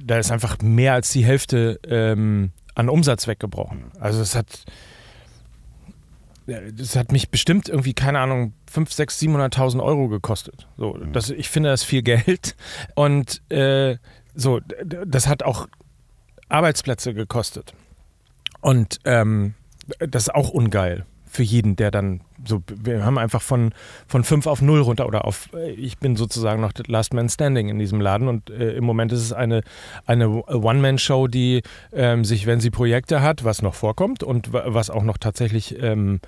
da ist einfach mehr als die Hälfte ähm, an Umsatz weggebrochen. Also es hat, das hat mich bestimmt irgendwie, keine Ahnung, 5, 6, 700.000 Euro gekostet. So, mhm. das, ich finde das viel Geld. Und äh, so, das hat auch Arbeitsplätze gekostet. Und ähm, das ist auch ungeil für jeden, der dann so, wir haben einfach von, von 5 auf 0 runter oder auf, äh, ich bin sozusagen noch Last Man Standing in diesem Laden und äh, im Moment ist es eine, eine One-Man-Show, die ähm, sich, wenn sie Projekte hat, was noch vorkommt und was auch noch tatsächlich ähm,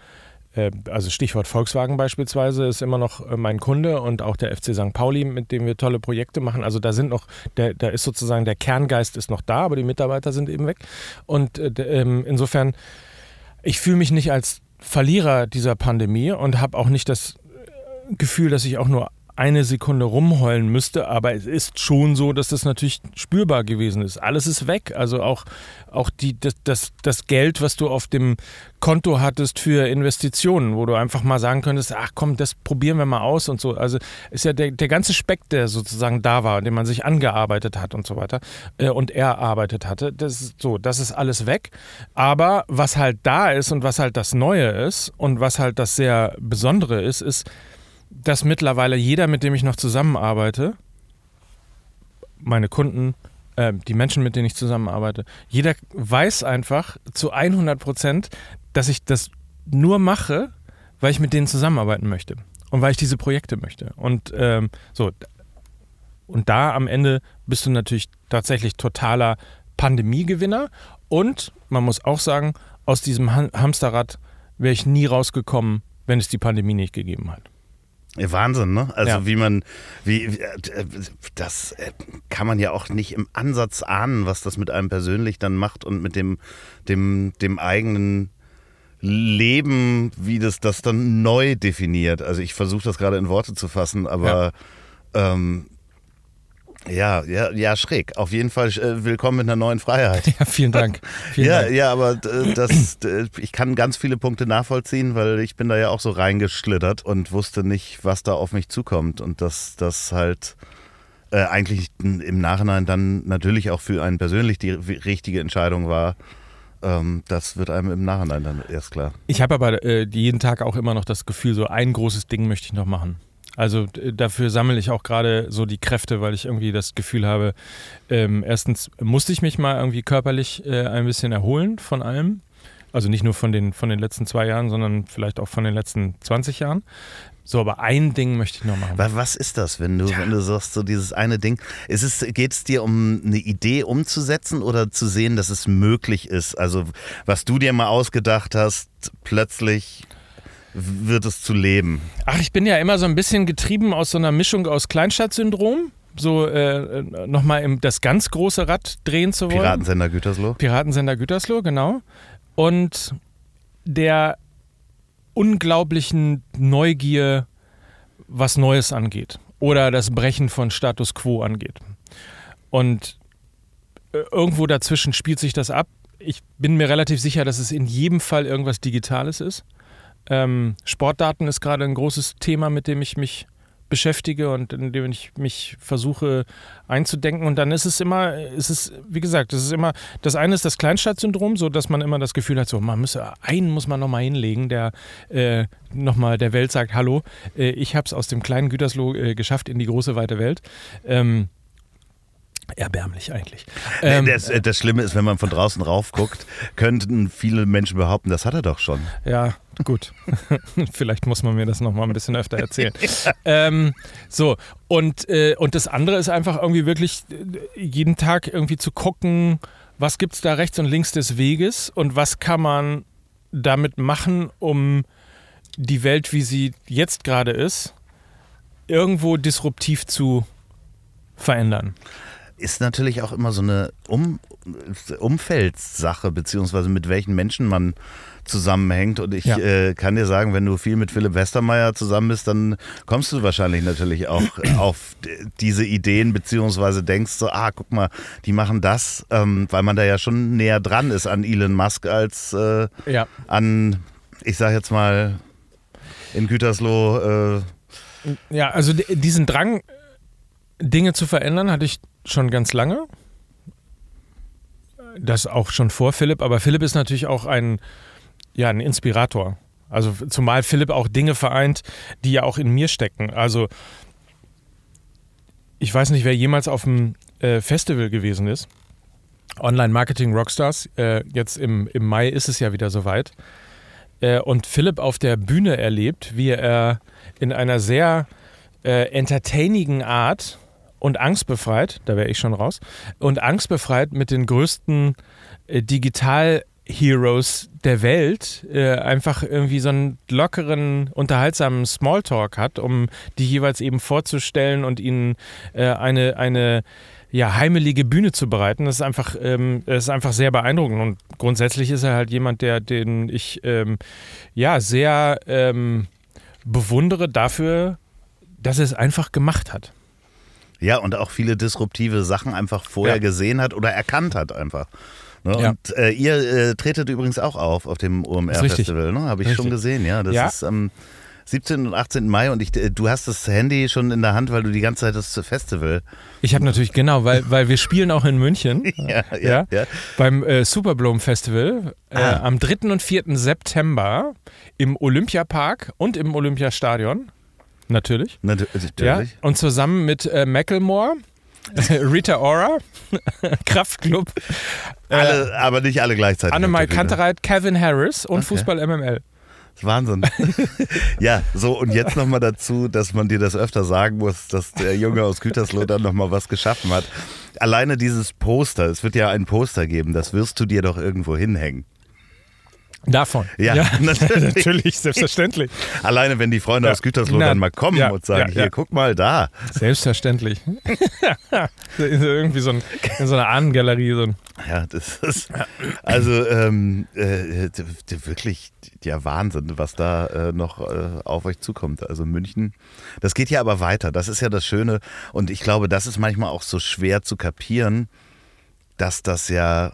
äh, also Stichwort Volkswagen beispielsweise ist immer noch äh, mein Kunde und auch der FC St. Pauli, mit dem wir tolle Projekte machen. Also da sind noch, der, da ist sozusagen der Kerngeist ist noch da, aber die Mitarbeiter sind eben weg. Und äh, ähm, insofern, ich fühle mich nicht als Verlierer dieser Pandemie und habe auch nicht das Gefühl, dass ich auch nur eine Sekunde rumheulen müsste, aber es ist schon so, dass das natürlich spürbar gewesen ist. Alles ist weg. Also auch, auch die, das, das, das Geld, was du auf dem Konto hattest für Investitionen, wo du einfach mal sagen könntest, ach komm, das probieren wir mal aus und so. Also ist ja der, der ganze Speck, der sozusagen da war, den man sich angearbeitet hat und so weiter äh, und erarbeitet hatte, das ist so, das ist alles weg. Aber was halt da ist und was halt das Neue ist und was halt das sehr Besondere ist, ist, dass mittlerweile jeder, mit dem ich noch zusammenarbeite, meine Kunden, äh, die Menschen, mit denen ich zusammenarbeite, jeder weiß einfach zu 100 Prozent, dass ich das nur mache, weil ich mit denen zusammenarbeiten möchte und weil ich diese Projekte möchte. Und ähm, so, und da am Ende bist du natürlich tatsächlich totaler Pandemiegewinner. Und man muss auch sagen, aus diesem Hamsterrad wäre ich nie rausgekommen, wenn es die Pandemie nicht gegeben hat. Wahnsinn, ne? Also ja. wie man, wie, äh, das äh, kann man ja auch nicht im Ansatz ahnen, was das mit einem persönlich dann macht und mit dem, dem, dem eigenen Leben, wie das das dann neu definiert. Also ich versuche das gerade in Worte zu fassen, aber ja. ähm, ja, ja, ja, schräg. Auf jeden Fall äh, willkommen mit einer neuen Freiheit. Ja, vielen Dank. Vielen ja, Dank. ja, aber äh, das, äh, ich kann ganz viele Punkte nachvollziehen, weil ich bin da ja auch so reingeschlittert und wusste nicht, was da auf mich zukommt und dass das halt äh, eigentlich im Nachhinein dann natürlich auch für einen persönlich die richtige Entscheidung war. Ähm, das wird einem im Nachhinein dann erst klar. Ich habe aber äh, jeden Tag auch immer noch das Gefühl, so ein großes Ding möchte ich noch machen. Also dafür sammle ich auch gerade so die Kräfte, weil ich irgendwie das Gefühl habe, ähm, erstens musste ich mich mal irgendwie körperlich äh, ein bisschen erholen von allem. Also nicht nur von den, von den letzten zwei Jahren, sondern vielleicht auch von den letzten 20 Jahren. So, aber ein Ding möchte ich noch machen. Was ist das, wenn du, ja. wenn du sagst, so dieses eine Ding? Es, geht es dir um eine Idee umzusetzen oder zu sehen, dass es möglich ist? Also, was du dir mal ausgedacht hast, plötzlich wird es zu leben? Ach, ich bin ja immer so ein bisschen getrieben aus so einer Mischung aus Kleinstadtsyndrom so äh, nochmal das ganz große Rad drehen zu wollen. Piratensender Gütersloh. Piratensender Gütersloh, genau. Und der unglaublichen Neugier, was Neues angeht. Oder das Brechen von Status quo angeht. Und äh, irgendwo dazwischen spielt sich das ab. Ich bin mir relativ sicher, dass es in jedem Fall irgendwas Digitales ist. Ähm, Sportdaten ist gerade ein großes Thema, mit dem ich mich beschäftige und in dem ich mich versuche einzudenken. Und dann ist es immer, ist es, wie gesagt, das ist immer, das eine ist das Kleinstadtsyndrom, so dass man immer das Gefühl hat, so man müsse, einen muss man nochmal hinlegen, der äh, nochmal der Welt sagt, hallo, äh, ich habe es aus dem kleinen Gütersloh äh, geschafft in die große weite Welt. Ähm, Erbärmlich eigentlich. Ähm, das, äh, das, Schlimme ist, wenn man von draußen rauf guckt, könnten viele Menschen behaupten, das hat er doch schon. Ja, gut. Vielleicht muss man mir das nochmal ein bisschen öfter erzählen. ähm, so, und, äh, und das andere ist einfach irgendwie wirklich äh, jeden Tag irgendwie zu gucken, was gibt es da rechts und links des Weges und was kann man damit machen, um die Welt, wie sie jetzt gerade ist, irgendwo disruptiv zu verändern ist natürlich auch immer so eine um Umfeldssache, beziehungsweise mit welchen Menschen man zusammenhängt. Und ich ja. äh, kann dir sagen, wenn du viel mit Philipp Westermeier zusammen bist, dann kommst du wahrscheinlich natürlich auch auf diese Ideen, beziehungsweise denkst so, ah, guck mal, die machen das, ähm, weil man da ja schon näher dran ist an Elon Musk als äh, ja. an, ich sag jetzt mal, in Gütersloh. Äh, ja, also diesen Drang, Dinge zu verändern, hatte ich schon ganz lange. Das auch schon vor Philipp, aber Philipp ist natürlich auch ein, ja, ein Inspirator. Also zumal Philipp auch Dinge vereint, die ja auch in mir stecken. Also ich weiß nicht, wer jemals auf dem äh, Festival gewesen ist. Online-Marketing Rockstars. Äh, jetzt im, im Mai ist es ja wieder soweit. Äh, und Philipp auf der Bühne erlebt, wie er in einer sehr äh, entertainigen Art und angstbefreit, da wäre ich schon raus, und angstbefreit mit den größten äh, Digital- Heroes der Welt äh, einfach irgendwie so einen lockeren, unterhaltsamen Smalltalk hat, um die jeweils eben vorzustellen und ihnen äh, eine, eine ja, heimelige Bühne zu bereiten. Das ist einfach, ähm, das ist einfach sehr beeindruckend. Und grundsätzlich ist er halt jemand, der, den ich ähm, ja sehr ähm, bewundere dafür, dass er es einfach gemacht hat. Ja, und auch viele disruptive Sachen einfach vorher ja. gesehen hat oder erkannt hat einfach. Ne? Ja. Und äh, ihr äh, tretet übrigens auch auf auf dem OMR-Festival, ne? habe ich richtig. schon gesehen. Ja, das ja. ist am ähm, 17. und 18. Mai und ich, äh, du hast das Handy schon in der Hand, weil du die ganze Zeit das Festival. Ich habe natürlich, genau, weil, weil wir spielen auch in München. ja, ja, ja, ja. Beim äh, Superbloom Festival äh, ah. am 3. und 4. September im Olympiapark und im Olympiastadion. Natürlich. Natürlich. Ja, und zusammen mit äh, Macklemore Rita Ora, Kraftclub. Alle, äh, aber nicht alle gleichzeitig. Annemal Kantereit, Kevin Harris und okay. Fußball MML. Wahnsinn. ja, so und jetzt nochmal dazu, dass man dir das öfter sagen muss, dass der Junge aus Gütersloh dann nochmal was geschaffen hat. Alleine dieses Poster, es wird ja ein Poster geben, das wirst du dir doch irgendwo hinhängen. Davon. Ja, ja natürlich. natürlich. selbstverständlich. Alleine, wenn die Freunde ja. aus Gütersloh Na, dann mal kommen ja, und sagen, hier, guck mal da. Selbstverständlich. Irgendwie so ein, in so einer Ahnengalerie. So ein ja, das ist also ähm, äh, wirklich ja Wahnsinn, was da äh, noch äh, auf euch zukommt. Also München, das geht ja aber weiter. Das ist ja das Schöne und ich glaube, das ist manchmal auch so schwer zu kapieren, dass das ja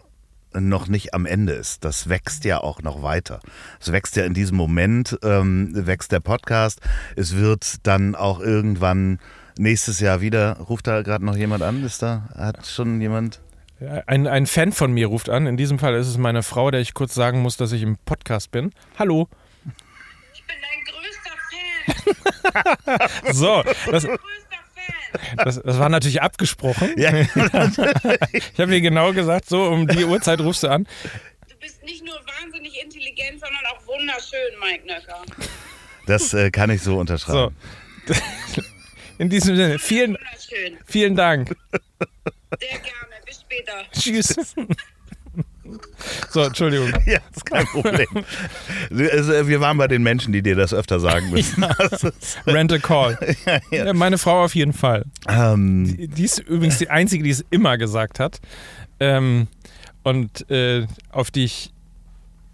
noch nicht am Ende ist. Das wächst ja auch noch weiter. Es wächst ja in diesem Moment, ähm, wächst der Podcast. Es wird dann auch irgendwann nächstes Jahr wieder. Ruft da gerade noch jemand an? Ist da? Hat schon jemand? Ein, ein Fan von mir ruft an. In diesem Fall ist es meine Frau, der ich kurz sagen muss, dass ich im Podcast bin. Hallo. Ich bin dein größter Fan. so, das, das, das, war natürlich abgesprochen. Ja. ich habe mir genau gesagt, so um die Uhrzeit rufst du an. Du bist nicht nur wahnsinnig intelligent, sondern auch wunderschön, Mike Nöcker. Das äh, kann ich so unterschreiben. So. In diesem Sinne, vielen, vielen Dank. Sehr gerne. Bis später. Tschüss. So, Entschuldigung. Ja, kein Problem. Also, wir waren bei den Menschen, die dir das öfter sagen müssen. Ja. Rent a call. Ja, ja. Meine Frau auf jeden Fall. Ähm. Die, die, ist übrigens die Einzige, die es immer gesagt hat. Ähm, und äh, auf die ich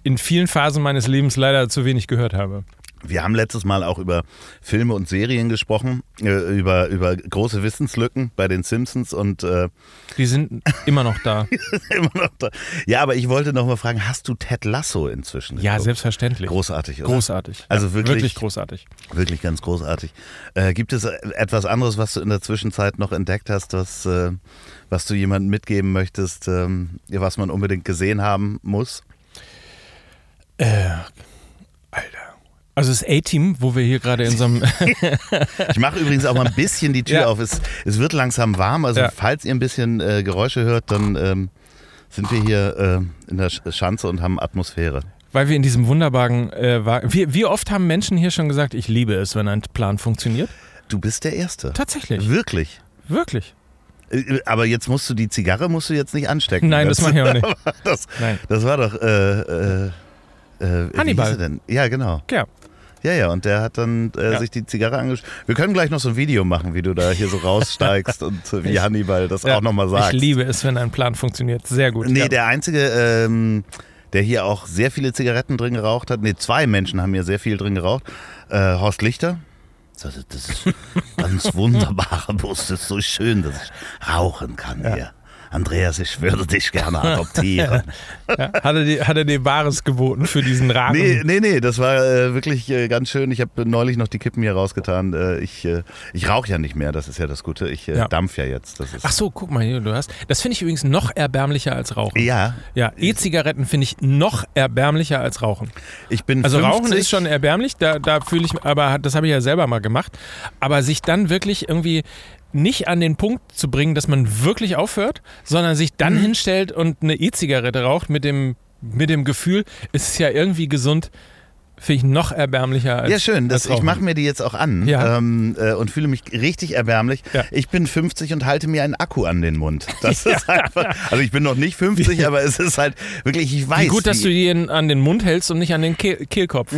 in vielen Phasen meines Lebens leider zu wenig gehört habe. Wir haben letztes Mal auch über Filme und Serien gesprochen, äh, über, über große Wissenslücken bei den Simpsons und äh, die sind immer noch da. immer noch da. Ja, aber ich wollte noch mal fragen, hast du Ted Lasso inzwischen? Ja, geguckt? selbstverständlich. Großartig, oder? Großartig. Also ja, wirklich, wirklich großartig. Wirklich ganz großartig. Äh, gibt es etwas anderes, was du in der Zwischenzeit noch entdeckt hast, was, äh, was du jemandem mitgeben möchtest, ähm, was man unbedingt gesehen haben muss? Äh. Also das A-Team, wo wir hier gerade in so einem... ich mache übrigens auch mal ein bisschen die Tür ja. auf. Es, es wird langsam warm, also ja. falls ihr ein bisschen äh, Geräusche hört, dann ähm, sind wir hier äh, in der Schanze und haben Atmosphäre. Weil wir in diesem wunderbaren... Äh, wie, wie oft haben Menschen hier schon gesagt, ich liebe es, wenn ein Plan funktioniert? Du bist der Erste. Tatsächlich. Wirklich? Wirklich. Äh, aber jetzt musst du die Zigarre musst du jetzt nicht anstecken. Nein, das, das mache ich auch nicht. das, Nein. das war doch äh, äh, äh, Hannibal. denn? Ja, genau. Ja. Ja, ja, und der hat dann äh, ja. sich die Zigarre angeschaut. Wir können gleich noch so ein Video machen, wie du da hier so raussteigst und wie ich, Hannibal das ja, auch nochmal sagt. Ich liebe es, wenn ein Plan funktioniert. Sehr gut. Nee, ja. der einzige, ähm, der hier auch sehr viele Zigaretten drin geraucht hat, nee, zwei Menschen haben hier sehr viel drin geraucht. Äh, Horst Lichter. Das, das ist ganz wunderbarer Bus, das ist so schön, dass ich rauchen kann hier. Andreas, ich würde dich gerne adoptieren. ja, hat, er dir, hat er dir Wahres geboten für diesen Rahmen? Nee, nee, nee das war äh, wirklich äh, ganz schön. Ich habe neulich noch die Kippen hier rausgetan. Äh, ich äh, ich rauche ja nicht mehr, das ist ja das Gute. Ich äh, ja. dampf ja jetzt. Das ist Ach so, guck mal hier, du hast. Das finde ich übrigens noch erbärmlicher als Rauchen. Ja. Ja, E-Zigaretten finde ich noch erbärmlicher als Rauchen. Ich bin Also 50. Rauchen ist schon erbärmlich, da, da fühle ich, aber das habe ich ja selber mal gemacht. Aber sich dann wirklich irgendwie nicht an den Punkt zu bringen, dass man wirklich aufhört, sondern sich dann Mhm. hinstellt und eine E-Zigarette raucht mit dem, mit dem Gefühl, es ist ja irgendwie gesund, finde ich noch erbärmlicher als Ja, schön. Das, ich mache mir die jetzt auch an Ja. ähm, äh, und fühle mich richtig erbärmlich. Ja. Ich bin 50 und halte mir einen Akku an den Mund. Das ist einfach. Also ich bin noch nicht 50, aber es ist halt wirklich, ich weiß. Wie gut, dass du in, an den Mund hältst und nicht an den Kehl Kehlkopf.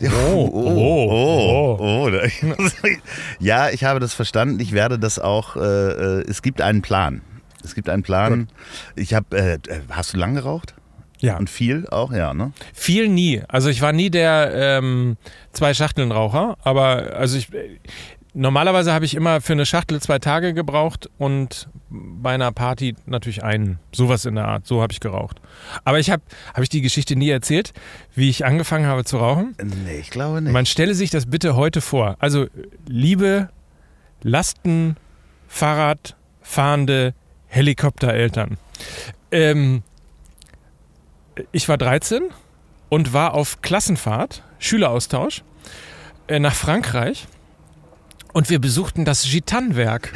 Ja, Oh, oh, oh, oh, oh, da- Ja, ich habe das verstanden. Ich werde das auch. Äh, äh, es gibt einen Plan. Es gibt einen Plan. Ich habe. Äh, äh, hast du lang geraucht? Ja. Und viel auch, ja, ne? Viel nie. Also ich war nie der ähm, zwei Schachteln Raucher, aber also ich normalerweise habe ich immer für eine Schachtel zwei Tage gebraucht und bei einer Party natürlich einen. Sowas in der Art. So habe ich geraucht. Aber ich habe habe ich die Geschichte nie erzählt, wie ich angefangen habe zu rauchen. Nee, ich glaube nicht. Man stelle sich das bitte heute vor. Also liebe Lasten Fahrrad fahrende Helikoptereltern. Ähm, ich war 13 und war auf Klassenfahrt, Schüleraustausch, äh, nach Frankreich. Und wir besuchten das Gitanwerk.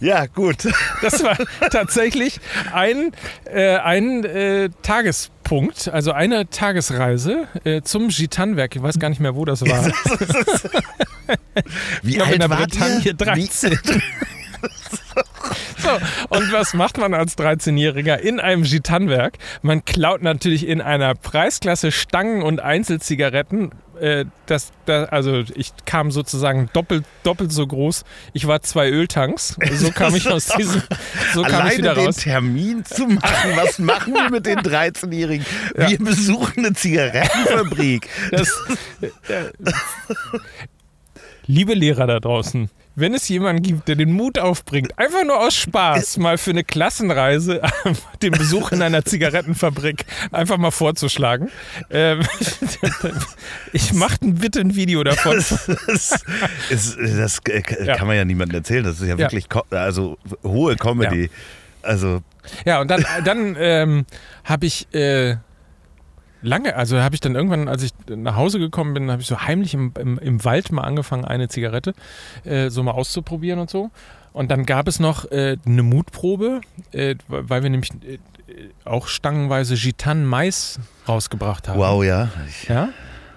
ja, gut. Das war tatsächlich ein, äh, ein äh, Tagespunkt, also eine Tagesreise äh, zum Gitanwerk. Ich weiß gar nicht mehr, wo das war. Wie alt in der wart Bretagne ihr? 13. So, und was macht man als 13-Jähriger in einem Gitanwerk? Man klaut natürlich in einer Preisklasse Stangen und Einzelzigaretten. Äh, das, das, also ich kam sozusagen doppelt, doppelt so groß. Ich war zwei Öltanks. So kam ich aus diesem, so kam ich Alleine wieder den raus. Termin zu machen. Was machen wir mit den 13-Jährigen? Wir besuchen eine Zigarettenfabrik. Das, äh, liebe Lehrer da draußen, wenn es jemanden gibt, der den Mut aufbringt, einfach nur aus Spaß mal für eine Klassenreise den Besuch in einer Zigarettenfabrik einfach mal vorzuschlagen, ähm, ich mache bitte ein Video davon. Das, ist, ist, das kann Ja. man ja niemandem erzählen. Das ist ja wirklich ko- also hohe Comedy. Also Ja, und dann, dann ähm, habe ich äh, lange, also habe ich dann irgendwann, als ich nach Hause gekommen bin, habe ich so heimlich im, im, im Wald mal angefangen, eine Zigarette äh, so mal auszuprobieren und so. Und dann gab es noch äh, eine Mutprobe, äh, weil wir nämlich äh, auch stangenweise Gitan Mais rausgebracht haben. wow, ja. Ja.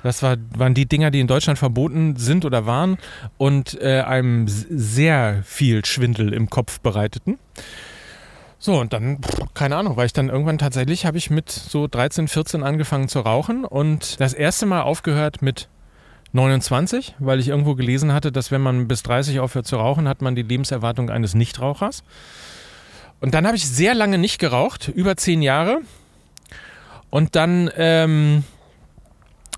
Das war, waren die Dinger, die in Deutschland verboten sind oder waren und äh, einem sehr viel Schwindel im Kopf bereiteten. So, und dann, keine Ahnung, weil ich dann irgendwann tatsächlich habe ich mit so 13, 14 angefangen zu rauchen und das erste Mal aufgehört mit 29, weil ich irgendwo gelesen hatte, dass wenn man bis 30 aufhört zu rauchen, hat man die Lebenserwartung eines Nichtrauchers. Und dann habe ich sehr lange nicht geraucht, über zehn Jahre. Und dann ähm,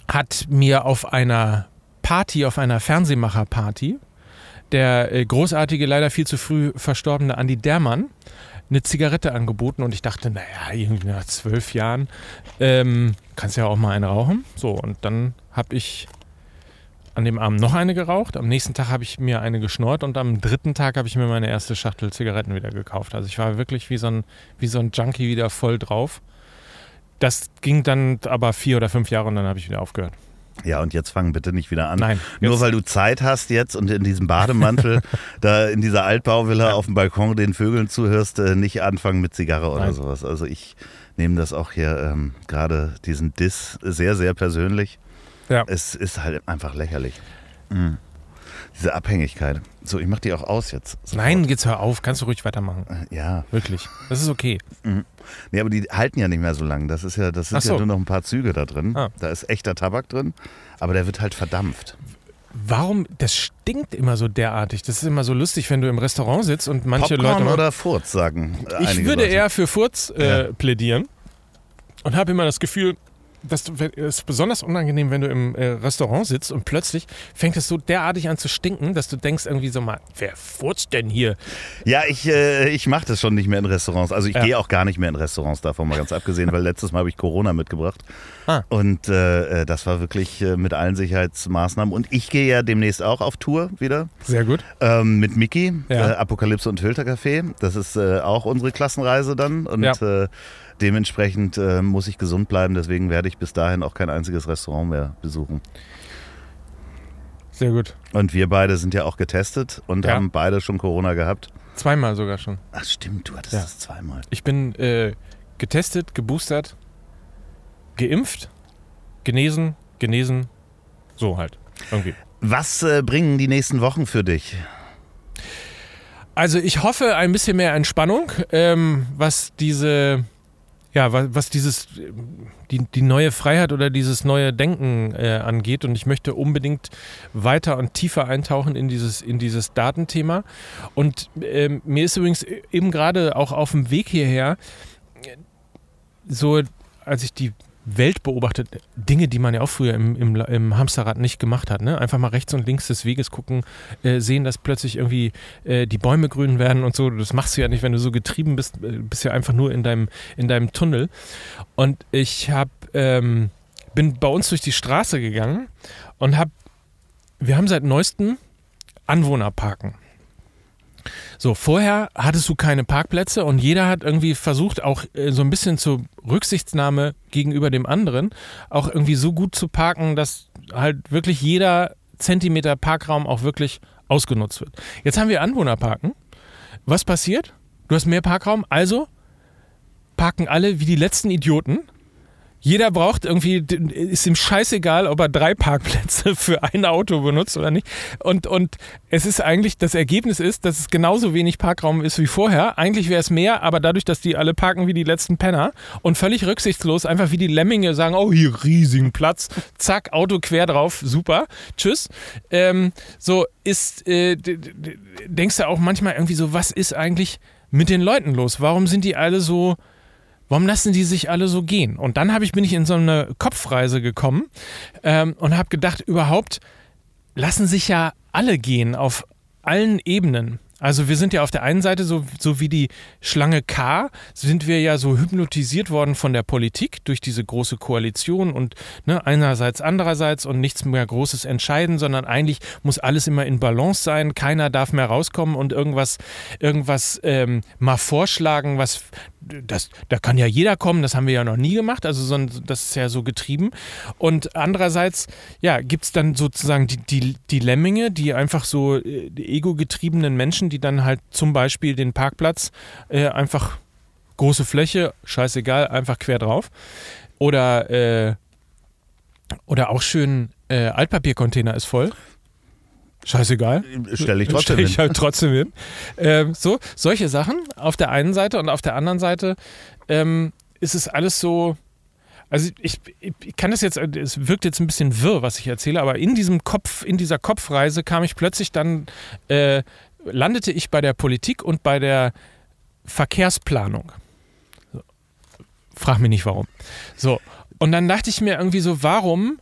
hat mir auf einer Party, auf einer Fernsehmacher-Party, der äh, großartige, leider viel zu früh verstorbene Andy Dermann eine Zigarette angeboten und ich dachte, naja, irgendwie nach zwölf Jahren ähm, kannst ja auch mal eine rauchen. So, und dann habe ich an dem Abend noch eine geraucht, am nächsten Tag habe ich mir eine geschnort und am dritten Tag habe ich mir meine erste Schachtel Zigaretten wieder gekauft. Also ich war wirklich wie so ein, wie so ein Junkie wieder voll drauf. Das ging dann aber vier oder fünf Jahre und dann habe ich wieder aufgehört. Ja, und jetzt fang bitte nicht wieder an. Nein, Nur jetzt- weil du Zeit hast jetzt und in diesem Bademantel da in dieser Altbauvilla auf dem Balkon den Vögeln zuhörst, äh, nicht anfangen mit Zigarre oder Nein. sowas. Also ich nehme das auch hier ähm, gerade diesen Diss sehr, sehr persönlich. Ja. Es ist halt einfach lächerlich. Mhm. Diese Abhängigkeit. So, ich mach die auch aus jetzt. sofort. Nein, jetzt hör auf, kannst du ruhig weitermachen. Ja. Wirklich. Das ist okay. Nee, aber die halten ja nicht mehr so lang. Das ist ja, das sind so. ja nur noch ein paar Züge da drin. Ah. Da ist echter Tabak drin, aber der wird halt verdampft. Warum? Das stinkt immer so derartig. Das ist immer so lustig, wenn du im Restaurant sitzt und manche Popcorn Leute. machen- oder Furz, sagen äh, ich würde Leute. eher für Furz äh, Ja. plädieren und habe immer das Gefühl, es ist besonders unangenehm, wenn du im äh, Restaurant sitzt und plötzlich fängt es so derartig an zu stinken, dass du denkst irgendwie so mal, wer furzt denn hier? Ja, ich, äh, ich mache das schon nicht mehr in Restaurants. Also ich Ja. gehe auch gar nicht mehr in Restaurants, davon mal ganz abgesehen, weil letztes Mal habe ich Corona mitgebracht. Ah. Und äh, äh, das war wirklich äh, mit allen Sicherheitsmaßnahmen. Und ich gehe ja demnächst auch auf Tour wieder Sehr gut. ähm, mit Mickey, Ja. äh, Apokalypse und Filtercafé. Das ist auch unsere Klassenreise dann. Und Ja. Dementsprechend äh, muss ich gesund bleiben. Deswegen werde ich bis dahin auch kein einziges Restaurant mehr besuchen. Sehr gut. Und wir beide sind ja auch getestet und Ja. haben beide schon Corona gehabt. Zweimal sogar schon. Ach stimmt, du hattest Ja. das zweimal. Ich bin äh, getestet, geboostert, geimpft, genesen, genesen. So halt. Irgendwie. Was äh, bringen die nächsten Wochen für dich? Also ich hoffe ein bisschen mehr Entspannung, ähm, was diese, ja, was, dieses, die, die neue Freiheit oder dieses neue Denken äh, angeht. Und ich möchte unbedingt weiter und tiefer eintauchen in dieses, in dieses Datenthema. Und ähm, mir ist übrigens eben gerade auch auf dem Weg hierher äh, so, als ich die Welt beobachtet, Dinge, die man ja auch früher im, im, im Hamsterrad nicht gemacht hat. Ne? Einfach mal rechts und links des Weges gucken, äh, sehen, dass plötzlich irgendwie äh, die Bäume grün werden und so. Das machst du ja nicht, wenn du so getrieben bist, äh, bist ja einfach nur in deinem, in deinem Tunnel. Und ich hab, ähm, bin bei uns durch die Straße gegangen und habe, wir haben seit neuestem Anwohnerparken. So, vorher hattest du keine Parkplätze und jeder hat irgendwie versucht, auch äh, so ein bisschen zur Rücksichtnahme gegenüber dem anderen, auch irgendwie so gut zu parken, dass halt wirklich jeder Zentimeter Parkraum auch wirklich ausgenutzt wird. Jetzt haben wir Anwohnerparken. Was passiert? Du hast mehr Parkraum, also parken alle wie die letzten Idioten. Jeder braucht irgendwie, ist ihm scheißegal, ob er drei Parkplätze für ein Auto benutzt oder nicht. Und, und es ist eigentlich, das Ergebnis ist, dass es genauso wenig Parkraum ist wie vorher. Eigentlich wäre es mehr, aber dadurch, dass die alle parken wie die letzten Penner und völlig rücksichtslos, einfach wie die Lemminge sagen, oh, hier riesigen Platz, zack, Auto quer drauf, super, tschüss. Ähm, so ist, äh, denkst du auch manchmal irgendwie so, was ist eigentlich mit den Leuten los? Warum sind die alle so, Warum lassen die sich alle so gehen? Und dann habe ich, bin ich in so eine Kopfreise gekommen ähm, und habe gedacht, überhaupt lassen sich ja alle gehen auf allen Ebenen. Also wir sind ja auf der einen Seite, so, so wie die Schlange K, sind wir ja so hypnotisiert worden von der Politik durch diese große Koalition und ne, einerseits, andererseits und nichts mehr Großes entscheiden, sondern eigentlich muss alles immer in Balance sein, keiner darf mehr rauskommen und irgendwas, irgendwas ähm, mal vorschlagen, was das, da kann ja jeder kommen, das haben wir ja noch nie gemacht, also so, das ist ja so getrieben. Und andererseits, ja, gibt es dann sozusagen die, die, die Lemminge, die einfach so äh, ego-getriebenen Menschen, die dann halt zum Beispiel den Parkplatz äh, einfach große Fläche, scheißegal, einfach quer drauf. Oder, äh, oder auch schön, äh, Altpapiercontainer ist voll. Scheißegal. Stell dich trotzdem Stell ich hin. halt trotzdem hin. Ähm, so, solche Sachen auf der einen Seite und auf der anderen Seite ähm, ist es alles so. Also ich, ich, ich kann das jetzt, es wirkt jetzt ein bisschen wirr, was ich erzähle, aber in diesem Kopf, in dieser Kopfreise kam ich plötzlich dann, äh, landete ich bei der Politik und bei der Verkehrsplanung. Frag mich nicht warum. So. Und dann dachte ich mir irgendwie so, warum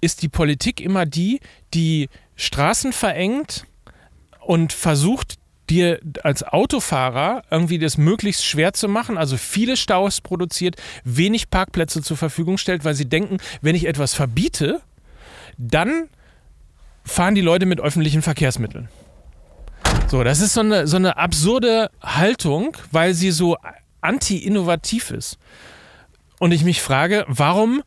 ist die Politik immer die, die Straßen verengt und versucht, dir als Autofahrer irgendwie das möglichst schwer zu machen, also viele Staus produziert, wenig Parkplätze zur Verfügung stellt, weil sie denken, wenn ich etwas verbiete, dann fahren die Leute mit öffentlichen Verkehrsmitteln. So, das ist so eine, so eine absurde Haltung, weil sie so anti-innovativ ist. Und ich mich frage, warum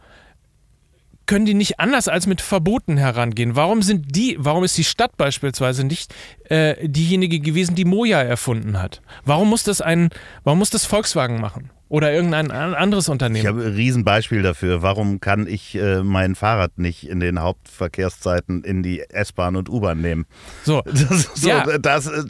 können die nicht anders als mit Verboten herangehen? Warum sind die, warum ist die Stadt beispielsweise nicht äh, diejenige gewesen, die Moja erfunden hat? Warum muss das ein, warum muss das Volkswagen machen? Oder irgendein an- anderes Unternehmen? Ich habe ein Riesenbeispiel dafür. Warum kann ich äh, mein Fahrrad nicht in den Hauptverkehrszeiten in die S-Bahn und U-Bahn nehmen? so, Das, so, Ja. das, äh,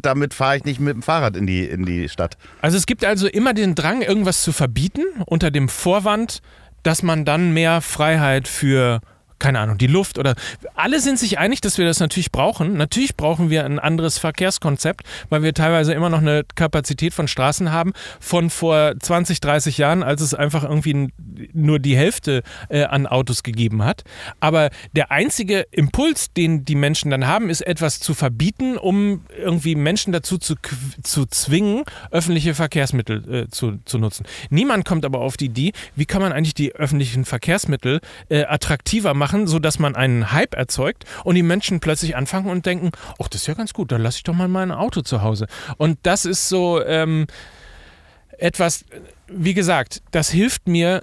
damit fahre ich nicht mit dem Fahrrad in die, in die Stadt. Also es gibt also immer den Drang, irgendwas zu verbieten, unter dem Vorwand, dass man dann mehr Freiheit für, keine Ahnung, die Luft oder. Alle sind sich einig, dass wir das natürlich brauchen. Natürlich brauchen wir ein anderes Verkehrskonzept, weil wir teilweise immer noch eine Kapazität von Straßen haben von vor 20, 30 Jahren, als es einfach irgendwie nur die Hälfte äh, an Autos gegeben hat. Aber der einzige Impuls, den die Menschen dann haben, ist etwas zu verbieten, um irgendwie Menschen dazu zu, zu zwingen, öffentliche Verkehrsmittel äh, zu, zu nutzen. Niemand kommt aber auf die Idee, wie kann man eigentlich die öffentlichen Verkehrsmittel äh, attraktiver machen, sodass man einen Hype erzeugt und die Menschen plötzlich anfangen und denken, ach, das ist ja ganz gut, dann lasse ich doch mal mein Auto zu Hause. Und das ist so ähm, etwas, wie gesagt, das hilft mir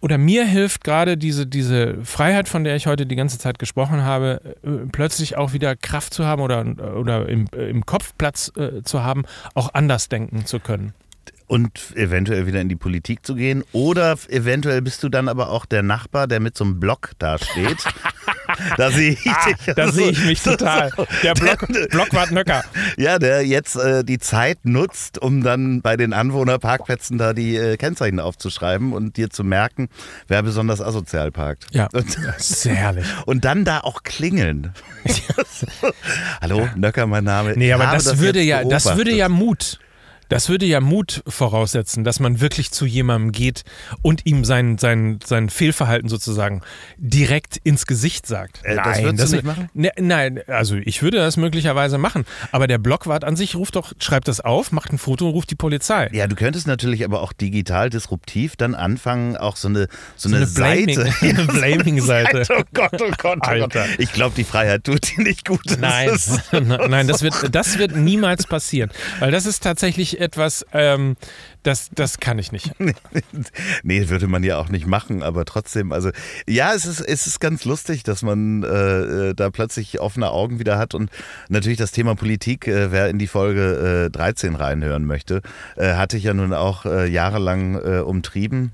oder mir hilft gerade diese, diese Freiheit, von der ich heute die ganze Zeit gesprochen habe, äh, plötzlich auch wieder Kraft zu haben oder, oder im, im Kopf Platz äh, zu haben, auch anders denken zu können und eventuell wieder in die Politik zu gehen. Oder eventuell bist du dann aber auch der Nachbar, der mit so einem Block da steht. da sehe ich ah, dich. Da sehe ich mich total. Der Block, Blockwart Nöcker. Ja, der jetzt äh, die Zeit nutzt, um dann bei den Anwohnerparkplätzen da die äh, Kennzeichen aufzuschreiben und dir zu merken, wer besonders asozial parkt. Ja, und, das ist sehr herrlich. Und dann da auch klingeln. Hallo, Nöcker, mein Name. Nee, aber das, das, würde ja, das würde ja Mut das würde ja Mut voraussetzen, dass man wirklich zu jemandem geht und ihm sein, sein, sein Fehlverhalten sozusagen direkt ins Gesicht sagt. Äh, nein, das würdest das, du nicht machen? Ne, nein, also ich würde das möglicherweise machen. Aber der Blockwart an sich ruft doch, schreibt das auf, macht ein Foto und ruft die Polizei. Ja, du könntest natürlich aber auch digital disruptiv dann anfangen, auch so eine, so, so eine, eine Seite. Eine Blaming-Seite. oh Gott, oh Gott, oh Alter. Gott. Ich glaube, die Freiheit tut dir nicht gut. Nein, nein das, wird, das wird niemals passieren. Weil das ist tatsächlich etwas, ähm, das, das kann ich nicht. nee, würde man ja auch nicht machen, aber trotzdem, also ja, es ist, es ist ganz lustig, dass man äh, äh da plötzlich offene Augen wieder hat und natürlich das Thema Politik, äh, wer in die Folge äh, 13 reinhören möchte, äh, hatte ich ja nun auch äh, jahrelang umtrieben.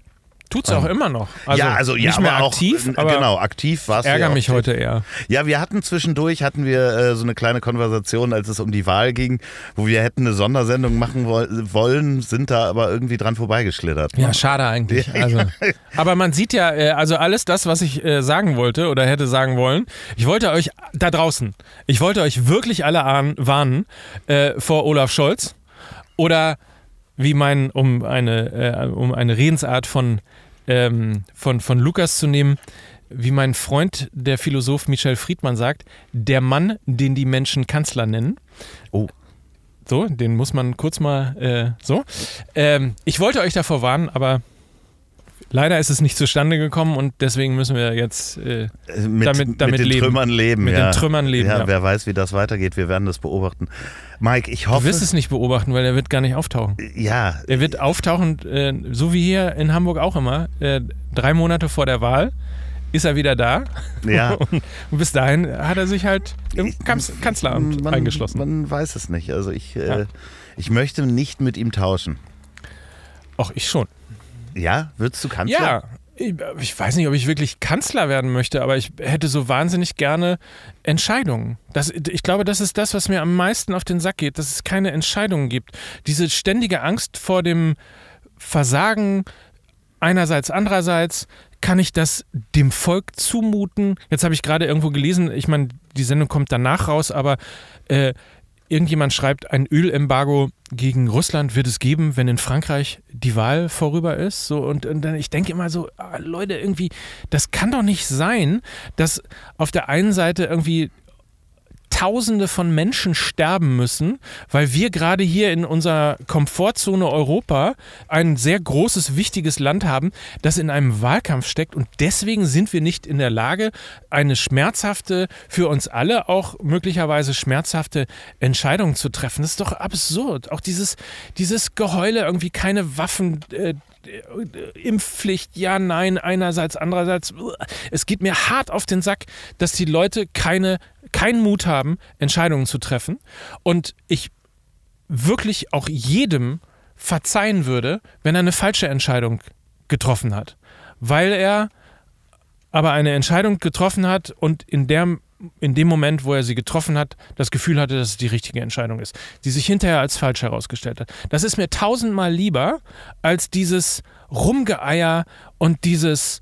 Tut es auch immer noch. Also ja, also ja, nicht mehr aktiv, auch, aber genau, aktiv war es. Ärgere ja mich heute eher. Ja, wir hatten zwischendurch hatten wir äh, so eine kleine Konversation, als es um die Wahl ging, wo wir hätten eine Sondersendung machen wollen, sind da aber irgendwie dran vorbeigeschlittert. Ne? Ja, schade eigentlich. Also, aber man sieht ja, äh, also alles das, was ich äh, sagen wollte oder hätte sagen wollen. Ich wollte euch da draußen, ich wollte euch wirklich alle warnen äh, vor Olaf Scholz oder wie mein, um eine, äh, um eine Redensart von, ähm, von, von Lukas zu nehmen, wie mein Freund, der Philosoph Michel Friedmann sagt, der Mann, den die Menschen Kanzler nennen. Oh. So, den muss man kurz mal äh, so. Ähm, ich wollte euch davor warnen, aber Leider ist es nicht zustande gekommen und deswegen müssen wir jetzt äh, mit, damit, damit mit den leben. Trümmern leben. Mit ja. den Trümmern leben. Ja, ja, wer weiß, wie das weitergeht. Wir werden das beobachten. Mike, ich hoffe. Du wirst es nicht beobachten, weil er wird gar nicht auftauchen. Ja. Er wird auftauchen, äh, so wie hier in Hamburg auch immer, äh, drei Monate vor der Wahl ist er wieder da. Ja. und, bis dahin hat er sich halt im Kanzleramt man, eingeschlossen. Man weiß es nicht. Also ich, äh, ja. ich möchte nicht mit ihm tauschen. Ach, ich schon. Ja, würdest du Kanzler? Ja, ich weiß nicht, ob ich wirklich Kanzler werden möchte, aber ich hätte so wahnsinnig gerne Entscheidungen. Das, ich glaube, das ist das, was mir am meisten auf den Sack geht, dass es keine Entscheidungen gibt. Diese ständige Angst vor dem Versagen einerseits, andererseits, kann ich das dem Volk zumuten? Jetzt habe ich gerade irgendwo gelesen, ich meine, die Sendung kommt danach raus, aber äh, Irgendjemand schreibt, ein Ölembargo gegen Russland wird es geben, wenn in Frankreich die Wahl vorüber ist. So, und, und dann, ich denke immer so, ah, Leute, irgendwie, das kann doch nicht sein, dass auf der einen Seite irgendwie Tausende von Menschen sterben müssen, weil wir gerade hier in unserer Komfortzone Europa ein sehr großes, wichtiges Land haben, das in einem Wahlkampf steckt. Und deswegen sind wir nicht in der Lage, eine schmerzhafte, für uns alle auch möglicherweise schmerzhafte Entscheidung zu treffen. Das ist doch absurd. Auch dieses, dieses Geheule, irgendwie keine Waffen. Äh, Impfpflicht, ja, nein, einerseits, andererseits. Es geht mir hart auf den Sack, dass die Leute keine keinen Mut haben, Entscheidungen zu treffen. Und ich wirklich auch jedem verzeihen würde, wenn er eine falsche Entscheidung getroffen hat. Weil er aber eine Entscheidung getroffen hat und in, der, in dem Moment, wo er sie getroffen hat, das Gefühl hatte, dass es die richtige Entscheidung ist, die sich hinterher als falsch herausgestellt hat. Das ist mir tausendmal lieber als dieses Rumgeeier und dieses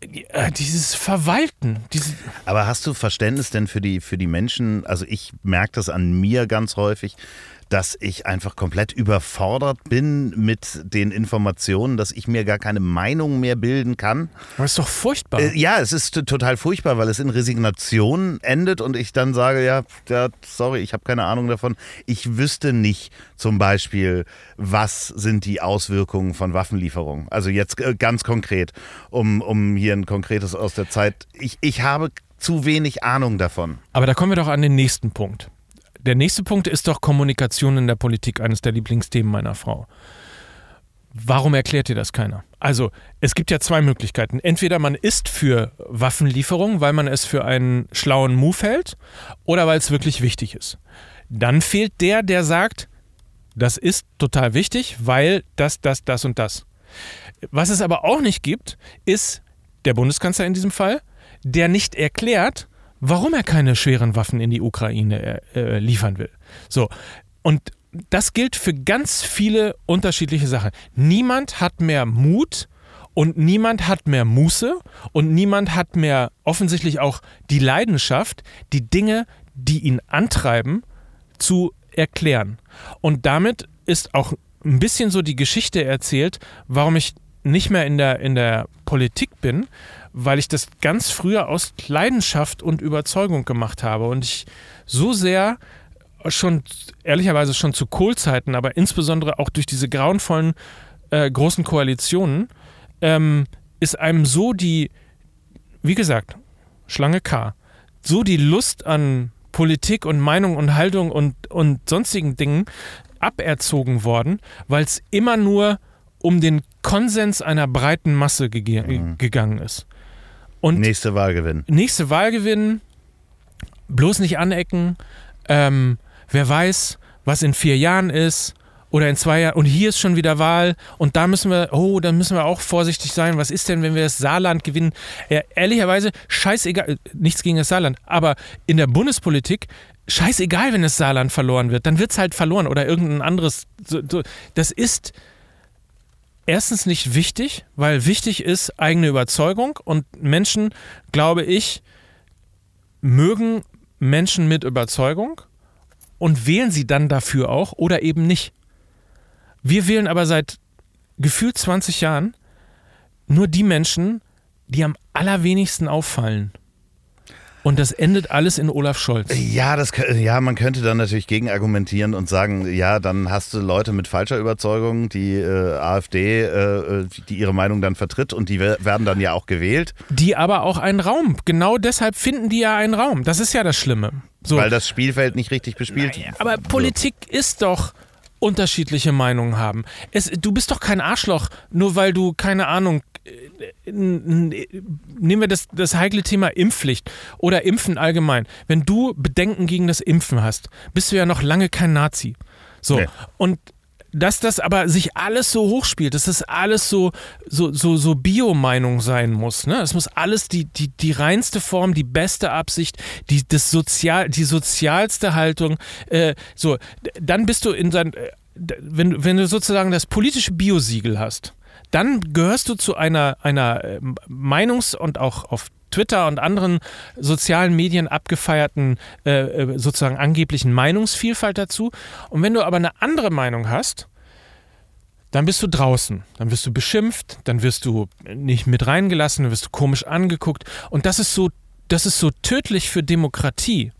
äh, dieses Verwalten. Diese Aber hast du Verständnis denn für die, für die Menschen? Also ich merke das an mir ganz häufig, dass ich einfach komplett überfordert bin mit den Informationen, dass ich mir gar keine Meinung mehr bilden kann. Aber ist doch furchtbar. Äh, ja, es ist total furchtbar, weil es in Resignation endet und ich dann sage, ja, ja sorry, ich habe keine Ahnung davon. Ich wüsste nicht zum Beispiel, was sind die Auswirkungen von Waffenlieferungen. Also jetzt äh, ganz konkret, um, um hier ein konkretes aus der Zeit. Ich, ich habe zu wenig Ahnung davon. Aber da kommen wir doch an den nächsten Punkt der nächste Punkt ist doch Kommunikation in der Politik, eines der Lieblingsthemen meiner Frau. Warum erklärt dir das keiner? Also, es gibt ja zwei Möglichkeiten. Entweder man ist für Waffenlieferung, weil man es für einen schlauen Move hält, oder weil es wirklich wichtig ist. Dann fehlt der, der sagt, das ist total wichtig, weil das, das, das und das. Was es aber auch nicht gibt, ist der Bundeskanzler in diesem Fall, der nicht erklärt, warum er keine schweren Waffen in die Ukraine äh, äh liefern will. So. Und das gilt für ganz viele unterschiedliche Sachen. Niemand hat mehr Mut und niemand hat mehr Muße und niemand hat mehr offensichtlich auch die Leidenschaft, die Dinge, die ihn antreiben, zu erklären. Und damit ist auch ein bisschen so die Geschichte erzählt, warum ich nicht mehr in der, in der Politik bin, weil ich das ganz früher aus Leidenschaft und Überzeugung gemacht habe und ich so sehr schon, ehrlicherweise schon zu Kohlzeiten, aber insbesondere auch durch diese grauenvollen äh, großen Koalitionen, ähm, ist einem so die, wie gesagt, Schlange K, so die Lust an Politik und Meinung und Haltung und, und sonstigen Dingen aberzogen worden, weil es immer nur um den Konsens einer breiten Masse mhm. gegangen ist. Und nächste Wahl gewinnen. Nächste Wahl gewinnen, bloß nicht anecken, ähm, wer weiß, was in vier Jahren ist oder in zwei Jahren und hier ist schon wieder Wahl und da müssen wir, oh, da müssen wir auch vorsichtig sein. Was ist denn, wenn wir das Saarland gewinnen? Ja, ehrlicherweise, scheißegal, nichts gegen das Saarland, aber in der Bundespolitik, scheißegal, wenn das Saarland verloren wird, dann wird es halt verloren oder irgendein anderes. Das ist erstens nicht wichtig, weil wichtig ist eigene Überzeugung und Menschen, glaube ich, mögen Menschen mit Überzeugung und wählen sie dann dafür auch oder eben nicht. Wir wählen aber seit gefühlt 20 Jahren nur die Menschen, die am allerwenigsten auffallen. Und das endet alles in Olaf Scholz. Ja, das, ja, man könnte dann natürlich gegenargumentieren und sagen, ja, dann hast du Leute mit falscher Überzeugung, die äh, AfD, äh, die ihre Meinung dann vertritt und die werden dann ja auch gewählt. Die aber auch einen Raum. Genau deshalb finden die ja einen Raum. Das ist ja das Schlimme. So. Weil das Spielfeld nicht richtig bespielt. Naja, aber Politik so. ist doch unterschiedliche Meinungen haben. Es, du bist doch kein Arschloch, nur weil du, keine Ahnung, äh, nehmen wir das, das heikle Thema Impfpflicht oder Impfen allgemein. Wenn du Bedenken gegen das Impfen hast, bist du ja noch lange kein Nazi. So. Nee. Und dass das aber sich alles so hochspielt, dass das alles so, so, so, so Bio-Meinung sein muss. Ne? Es muss alles die, die, die reinste Form, die beste Absicht, die, das Sozial, die sozialste Haltung. Äh, so, dann bist du in sein, äh, wenn, wenn du sozusagen das politische Biosiegel hast, dann gehörst du zu einer, einer äh, Meinungs- und auch auf Twitter und anderen sozialen Medien abgefeierten äh, äh, sozusagen angeblichen Meinungsvielfalt dazu. Und wenn du aber eine andere Meinung hast, dann bist du draußen, dann wirst du beschimpft, dann wirst du nicht mit reingelassen, dann wirst du komisch angeguckt. Und das ist so, das ist so tödlich für Demokratie,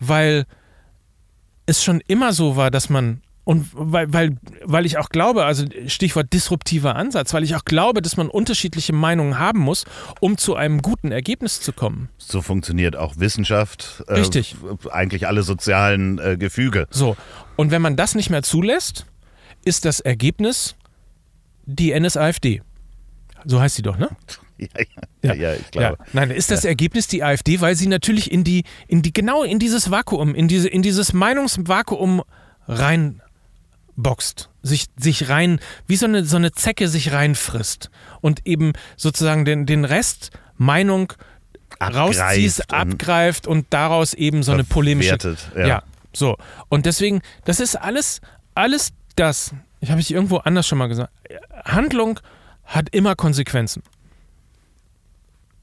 weil es schon immer so war, dass man und weil, weil, weil ich auch glaube, also Stichwort disruptiver Ansatz, weil ich auch glaube, dass man unterschiedliche Meinungen haben muss, um zu einem guten Ergebnis zu kommen. So funktioniert auch Wissenschaft. Äh, Richtig. Eigentlich alle sozialen äh, Gefüge. So. Und wenn man das nicht mehr zulässt, ist das Ergebnis die NSAFD. So heißt sie doch, ne? Ja, ja, ja, ja ich glaube. Ja. Nein, ist das Ergebnis die AfD, weil sie natürlich in die, in die, genau in dieses Vakuum, in diese, in dieses Meinungsvakuum rein boxt, sich, sich rein, wie so eine, so eine Zecke sich reinfrisst und eben sozusagen den, den Rest Meinung rausziehst, und abgreift und daraus eben so eine polemische. Ja. ja, so. Und deswegen, das ist alles, alles das, ich habe ich irgendwo anders schon mal gesagt, Handlung hat immer Konsequenzen.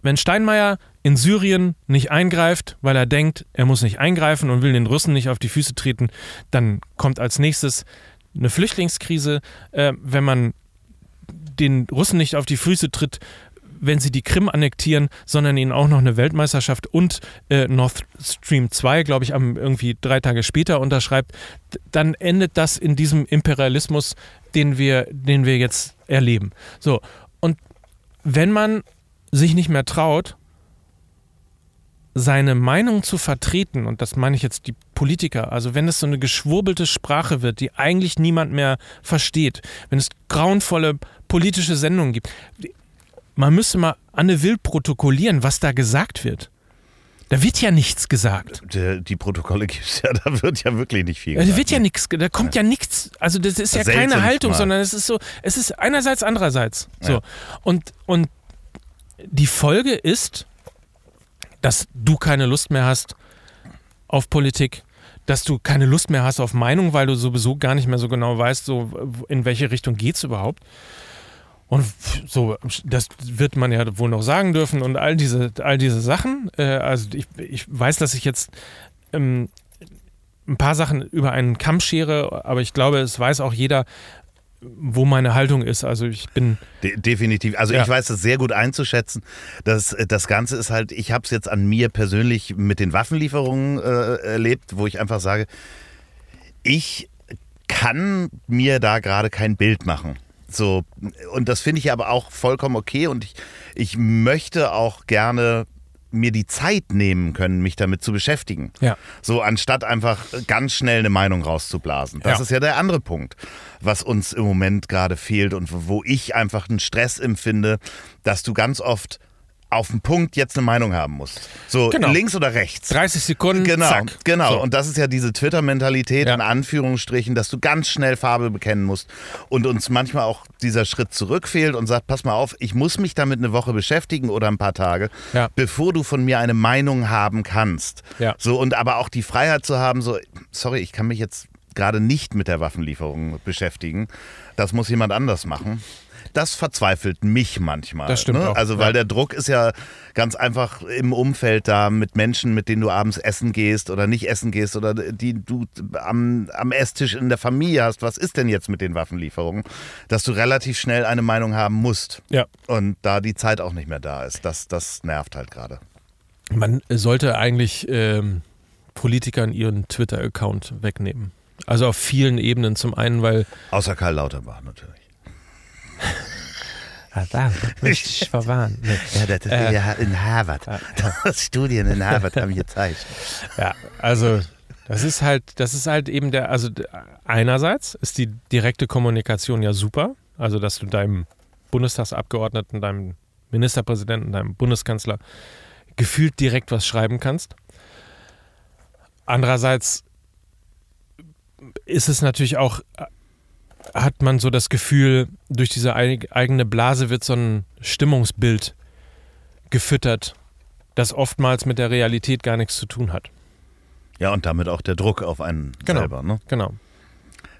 Wenn Steinmeier in Syrien nicht eingreift, weil er denkt, er muss nicht eingreifen und will den Russen nicht auf die Füße treten, dann kommt als nächstes eine Flüchtlingskrise, äh, wenn man den Russen nicht auf die Füße tritt, wenn sie die Krim annektieren, sondern ihnen auch noch eine Weltmeisterschaft und äh, Nord Stream 2, glaube ich, am, irgendwie drei Tage später unterschreibt, dann endet das in diesem Imperialismus, den wir, den wir jetzt erleben. So, und wenn man sich nicht mehr traut, seine Meinung zu vertreten, und das meine ich jetzt die Politiker, also wenn es so eine geschwurbelte Sprache wird, die eigentlich niemand mehr versteht, wenn es grauenvolle politische Sendungen gibt, man müsste mal Anne Will protokollieren, was da gesagt wird. Da wird ja nichts gesagt. Die, die Protokolle gibt es ja, da wird ja wirklich nicht viel gesagt. Da wird ja nichts, da kommt ja, ja nichts. Also das ist ja Selten keine Haltung, mal. sondern es ist so, es ist einerseits, andererseits. So. Ja. Und, und die Folge ist, dass du keine Lust mehr hast auf Politik, dass du keine Lust mehr hast auf Meinung, weil du sowieso gar nicht mehr so genau weißt, so in welche Richtung geht es überhaupt. Und so, das wird man ja wohl noch sagen dürfen und all diese, all diese Sachen. Äh, also ich, ich weiß, dass ich jetzt ähm, ein paar Sachen über einen Kamm schere, aber ich glaube, es weiß auch jeder, wo meine Haltung ist. Also ich bin. De definitiv. Also ja. ich weiß das sehr gut einzuschätzen. Das, das Ganze ist halt, ich habe es jetzt an mir persönlich mit den Waffenlieferungen äh, erlebt, wo ich einfach sage, ich kann mir da gerade kein Bild machen. So, und das finde ich aber auch vollkommen okay und ich, ich möchte auch gerne mir die Zeit nehmen können, mich damit zu beschäftigen. Ja. So anstatt einfach ganz schnell eine Meinung rauszublasen. Das ja. ist ja der andere Punkt, was uns im Moment gerade fehlt und wo ich einfach einen Stress empfinde, dass du ganz oft auf den Punkt jetzt eine Meinung haben musst. So genau. links oder rechts. 30 Sekunden. Genau, zack. genau. So. Und das ist ja diese Twitter-Mentalität ja. in Anführungsstrichen, dass du ganz schnell Farbe bekennen musst und uns manchmal auch dieser Schritt zurückfehlt und sagt, pass mal auf, ich muss mich damit eine Woche beschäftigen oder ein paar Tage, ja. bevor du von mir eine Meinung haben kannst. Ja. So und aber auch die Freiheit zu haben, so sorry, ich kann mich jetzt gerade nicht mit der Waffenlieferung beschäftigen. Das muss jemand anders machen das verzweifelt mich manchmal. Das stimmt ne? auch. Also, weil ja. der Druck ist ja ganz einfach im Umfeld da mit Menschen, mit denen du abends essen gehst oder nicht essen gehst oder die du am, am Esstisch in der Familie hast. Was ist denn jetzt mit den Waffenlieferungen? Dass du relativ schnell eine Meinung haben musst. Ja. Und da die Zeit auch nicht mehr da ist. Das, das nervt halt gerade. Man sollte eigentlich ähm, Politikern ihren Twitter-Account wegnehmen. Also auf vielen Ebenen. Zum einen, weil. Außer Karl Lauterbach natürlich. Ah, da möchte ich verwarnen. Ja, das ist äh, ja in Harvard. Studien in Harvard haben gezeigt. Ja, also das ist halt, das ist halt eben der, also einerseits ist die direkte Kommunikation ja super, also dass du deinem Bundestagsabgeordneten, deinem Ministerpräsidenten, deinem Bundeskanzler gefühlt direkt was schreiben kannst. Andererseits ist es natürlich auch hat man so das Gefühl, durch diese eigene Blase wird so ein Stimmungsbild gefüttert, das oftmals mit der Realität gar nichts zu tun hat. Ja, und damit auch der Druck auf einen genau, selber. Ne? Genau.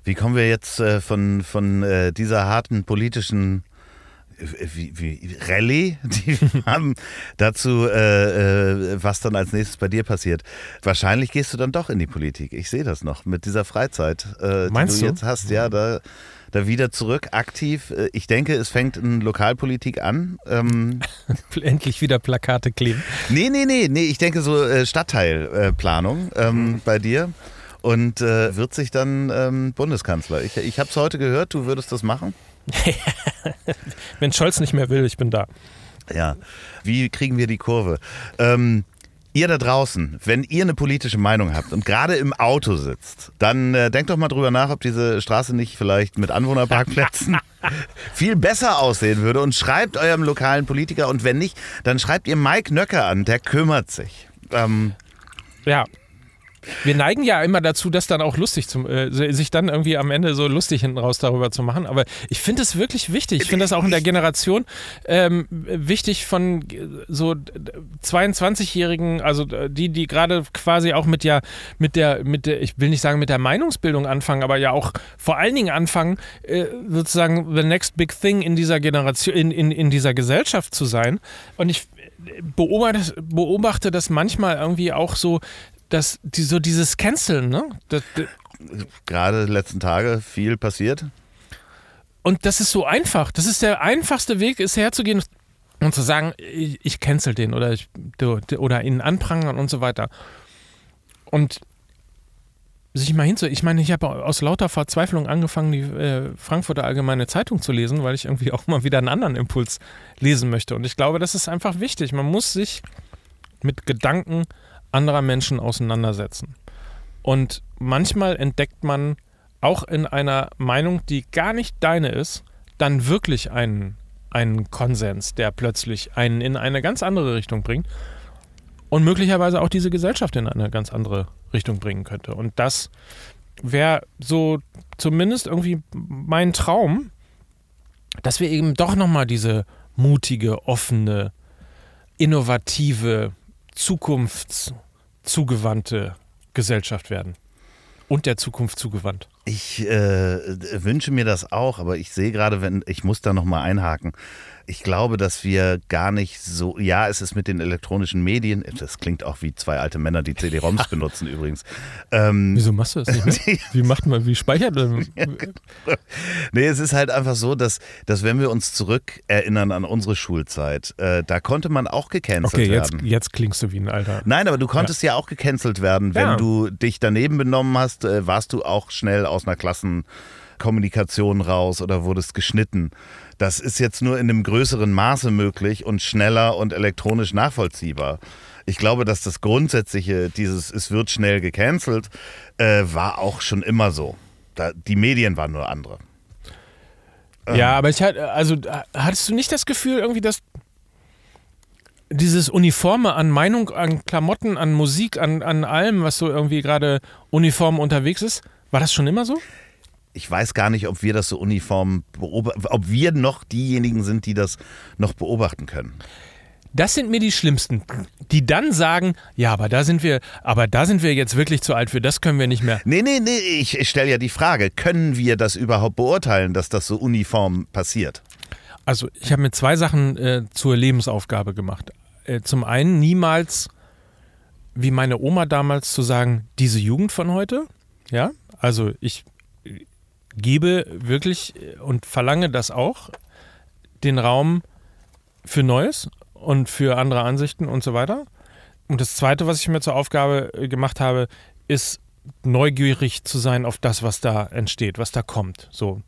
Wie kommen wir jetzt äh, von, von äh, dieser harten politischen wie, wie Rallye, die haben dazu, äh, äh, was dann als nächstes bei dir passiert. Wahrscheinlich gehst du dann doch in die Politik. Ich sehe das noch mit dieser Freizeit, äh, Meinst die du, du jetzt hast. Ja, da, da wieder zurück, aktiv. Äh, ich denke, es fängt in Lokalpolitik an. Ähm, Endlich wieder Plakate kleben. Nee, nee, nee, nee. Ich denke so äh, Stadtteilplanung ähm, mhm. bei dir und äh, wird sich dann ähm, Bundeskanzler. Ich, ich habe es heute gehört, du würdest das machen. Wenn Scholz nicht mehr will, ich bin da. Ja, wie kriegen wir die Kurve? Ähm, Ihr da draußen, wenn ihr eine politische Meinung habt und gerade im Auto sitzt, dann äh, denkt doch mal drüber nach, ob diese Straße nicht vielleicht mit Anwohnerparkplätzen viel besser aussehen würde und schreibt eurem lokalen Politiker und wenn nicht, dann schreibt ihr Mike Nöcker an, der kümmert sich. Ähm, ja, wir neigen ja immer dazu, das dann auch lustig zu, äh, sich dann irgendwie am Ende so lustig hinten raus darüber zu machen. Aber ich finde es wirklich wichtig. Ich finde das auch in der Generation ähm, wichtig von so 22-Jährigen, also die, die gerade quasi auch mit ja, mit der, mit der, ich will nicht sagen mit der Meinungsbildung anfangen, aber ja auch vor allen Dingen anfangen, äh, sozusagen the next big thing in dieser Generation, in, in, in dieser Gesellschaft zu sein. Und ich beobachte, beobachte das manchmal irgendwie auch so das, die, so dieses Canceln, ne? Das, Gerade letzten Tage viel passiert. Und das ist so einfach. Das ist der einfachste Weg, ist herzugehen und zu sagen, ich, ich cancel den oder, ich, oder ihn anprangern und so weiter. Und sich mal hinzu. Ich meine, ich habe aus lauter Verzweiflung angefangen, die äh, Frankfurter Allgemeine Zeitung zu lesen, weil ich irgendwie auch mal wieder einen anderen Impuls lesen möchte. Und ich glaube, das ist einfach wichtig. Man muss sich mit Gedanken anderer Menschen auseinandersetzen. Und manchmal entdeckt man auch in einer Meinung, die gar nicht deine ist, dann wirklich einen, einen Konsens, der plötzlich einen in eine ganz andere Richtung bringt und möglicherweise auch diese Gesellschaft in eine ganz andere Richtung bringen könnte. Und das wäre so zumindest irgendwie mein Traum, dass wir eben doch nochmal diese mutige, offene, innovative, zukunftszugewandte Gesellschaft werden. Und der Zukunft zugewandt. Ich äh, wünsche mir das auch, aber ich sehe gerade, wenn ich muss da nochmal einhaken ich glaube, dass wir gar nicht so, ja, es ist mit den elektronischen Medien, das klingt auch wie zwei alte Männer, die CD-ROMs benutzen übrigens. Ähm, Wieso machst du das nicht? Mehr? Wie macht man, wie speichert man? nee, es ist halt einfach so, dass, dass wenn wir uns zurück erinnern an unsere Schulzeit, äh, da konnte man auch gecancelt okay, jetzt, werden. jetzt klingst du wie ein Alter. Nein, aber du konntest ja, ja auch gecancelt werden. Wenn ja. du dich daneben benommen hast, äh, warst du auch schnell aus einer Klassenkommunikation raus oder wurdest geschnitten. Das ist jetzt nur in einem größeren Maße möglich und schneller und elektronisch nachvollziehbar. Ich glaube, dass das Grundsätzliche, dieses es wird schnell gecancelt, äh, war auch schon immer so. Da, die Medien waren nur andere. Ja, ähm. aber ich hatte, also hattest du nicht das Gefühl irgendwie, dass dieses Uniforme an Meinung, an Klamotten, an Musik, an, an allem, was so irgendwie gerade uniform unterwegs ist, war das schon immer so? ich weiß gar nicht, ob wir das so uniform beobachten, ob wir noch diejenigen sind, die das noch beobachten können. Das sind mir die Schlimmsten, die dann sagen, ja, aber da sind wir, aber da sind wir jetzt wirklich zu alt für, das können wir nicht mehr. Nee, nee, nee, ich, ich stelle ja die Frage, können wir das überhaupt beurteilen, dass das so uniform passiert? Also, ich habe mir zwei Sachen äh, zur Lebensaufgabe gemacht. Äh, zum einen niemals, wie meine Oma damals, zu sagen, diese Jugend von heute, ja, also ich gebe wirklich und verlange das auch, den Raum für Neues und für andere Ansichten und so weiter. Und das Zweite, was ich mir zur Aufgabe äh, gemacht habe, ist neugierig zu sein auf das, was da entsteht, was da kommt. So.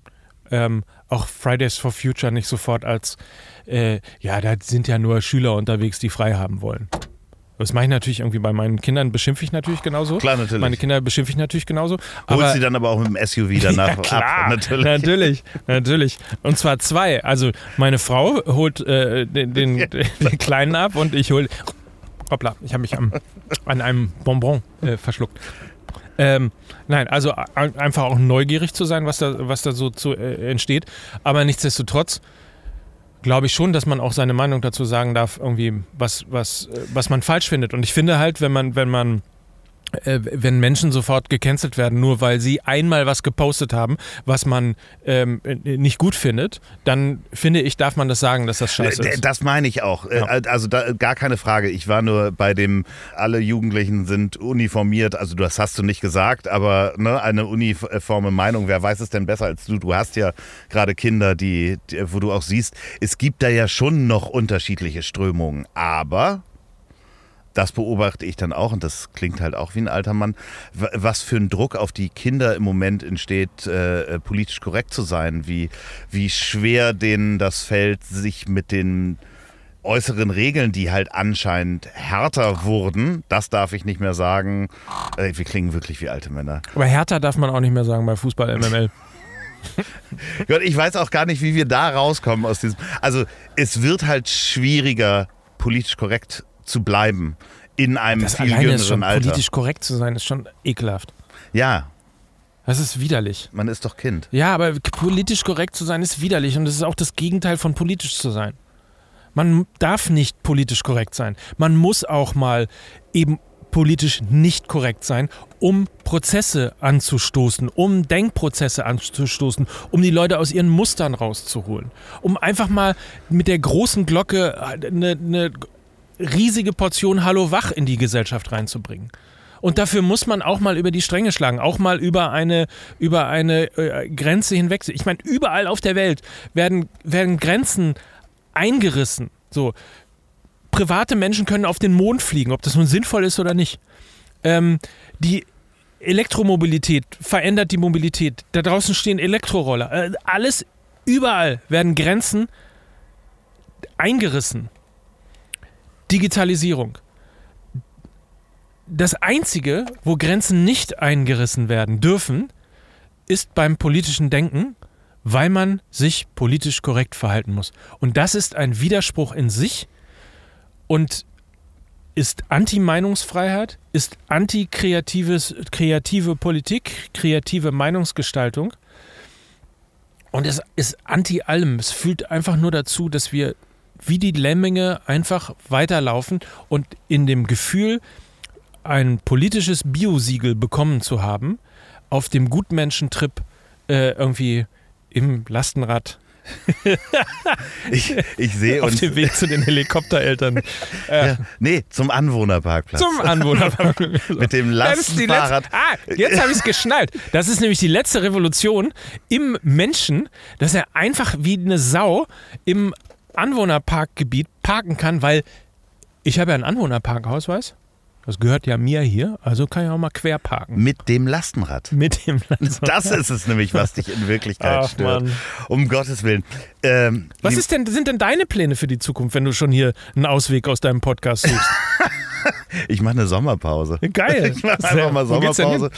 Ähm, auch Fridays for Future nicht sofort als, äh, ja, da sind ja nur Schüler unterwegs, die frei haben wollen. Das mache ich natürlich irgendwie bei meinen Kindern, beschimpfe ich natürlich genauso. Klar, natürlich. Meine Kinder beschimpfe ich natürlich genauso. Holst sie dann aber auch mit dem SUV danach ja, klar, ab, natürlich. Natürlich, natürlich. Und zwar zwei. Also meine Frau holt äh, den, den, den, Kleinen ab und ich hole. Hoppla, ich habe mich am, an einem Bonbon äh, verschluckt. Ähm, nein, also einfach auch neugierig zu sein, was da, was da so zu, äh, entsteht. Aber nichtsdestotrotz glaube ich schon, dass man auch seine Meinung dazu sagen darf, irgendwie, was, was, äh, was man falsch findet. Und ich finde halt, wenn man, wenn man wenn Menschen sofort gecancelt werden, nur weil sie einmal was gepostet haben, was man ähm, nicht gut findet, dann finde ich, darf man das sagen, dass das scheiße ist. Das meine ich auch. Äh, ja. Also da, gar keine Frage. Ich war nur bei dem, alle Jugendlichen sind uniformiert. Also das hast du nicht gesagt, aber ne, eine uniforme Meinung, wer weiß es denn besser als du? Du hast ja gerade Kinder, die, wo du auch siehst, es gibt da ja schon noch unterschiedliche Strömungen. Aber das beobachte ich dann auch und das klingt halt auch wie ein alter Mann, was für ein Druck auf die Kinder im Moment entsteht, äh, politisch korrekt zu sein, wie, wie schwer denen das fällt, sich mit den äußeren Regeln, die halt anscheinend härter wurden, das darf ich nicht mehr sagen. Äh, wir klingen wirklich wie alte Männer. Aber härter darf man auch nicht mehr sagen bei Fußball MML. Gott, ich weiß auch gar nicht, wie wir da rauskommen aus diesem. Also es wird halt schwieriger, politisch korrekt zu bleiben in einem das viel jüngeren ist schon, Alter. Politisch korrekt zu sein, ist schon ekelhaft. Ja. Das ist widerlich. Man ist doch Kind. Ja, aber politisch korrekt zu sein ist widerlich und das ist auch das Gegenteil von politisch zu sein. Man darf nicht politisch korrekt sein. Man muss auch mal eben politisch nicht korrekt sein, um Prozesse anzustoßen, um Denkprozesse anzustoßen, um die Leute aus ihren Mustern rauszuholen, um einfach mal mit der großen Glocke eine, eine riesige Portion Hallo Wach in die Gesellschaft reinzubringen. Und dafür muss man auch mal über die Stränge schlagen, auch mal über eine, über eine äh, Grenze hinweg. Ich meine, überall auf der Welt werden, werden Grenzen eingerissen. So, private Menschen können auf den Mond fliegen, ob das nun sinnvoll ist oder nicht. Ähm, die Elektromobilität verändert die Mobilität. Da draußen stehen Elektroroller. Äh, alles, überall werden Grenzen eingerissen. Digitalisierung. das Einzige, wo Grenzen nicht eingerissen werden dürfen, ist beim politischen Denken, weil man sich politisch korrekt verhalten muss. Und das ist ein Widerspruch in sich und ist Anti-Meinungsfreiheit, ist anti-kreative Politik, kreative Meinungsgestaltung und es ist anti allem. Es fühlt einfach nur dazu, dass wir wie die Lemminge einfach weiterlaufen und in dem Gefühl, ein politisches Biosiegel bekommen zu haben, auf dem Gutmenschentrip äh, irgendwie im Lastenrad ich, ich sehe Auf dem Weg zu den Helikoptereltern. Äh, ja, nee, zum Anwohnerparkplatz. Zum Anwohnerparkplatz. Mit dem Lastenfahrrad. Ah, jetzt habe ich es geschnallt. Das ist nämlich die letzte Revolution im Menschen, dass er einfach wie eine Sau im Anwohnerparkgebiet parken kann, weil ich habe ja einen Anwohnerparkausweis. Das gehört ja mir hier, also kann ich auch mal quer parken. Mit dem Lastenrad. Mit dem Lastenrad. Das ist es nämlich, was dich in Wirklichkeit Ach, stört. Mann. Um Gottes Willen. Ähm, was ist denn, sind denn deine Pläne für die Zukunft, wenn du schon hier einen Ausweg aus deinem Podcast suchst? ich mache eine Sommerpause. Geil. Ich mache einfach mal Sommerpause.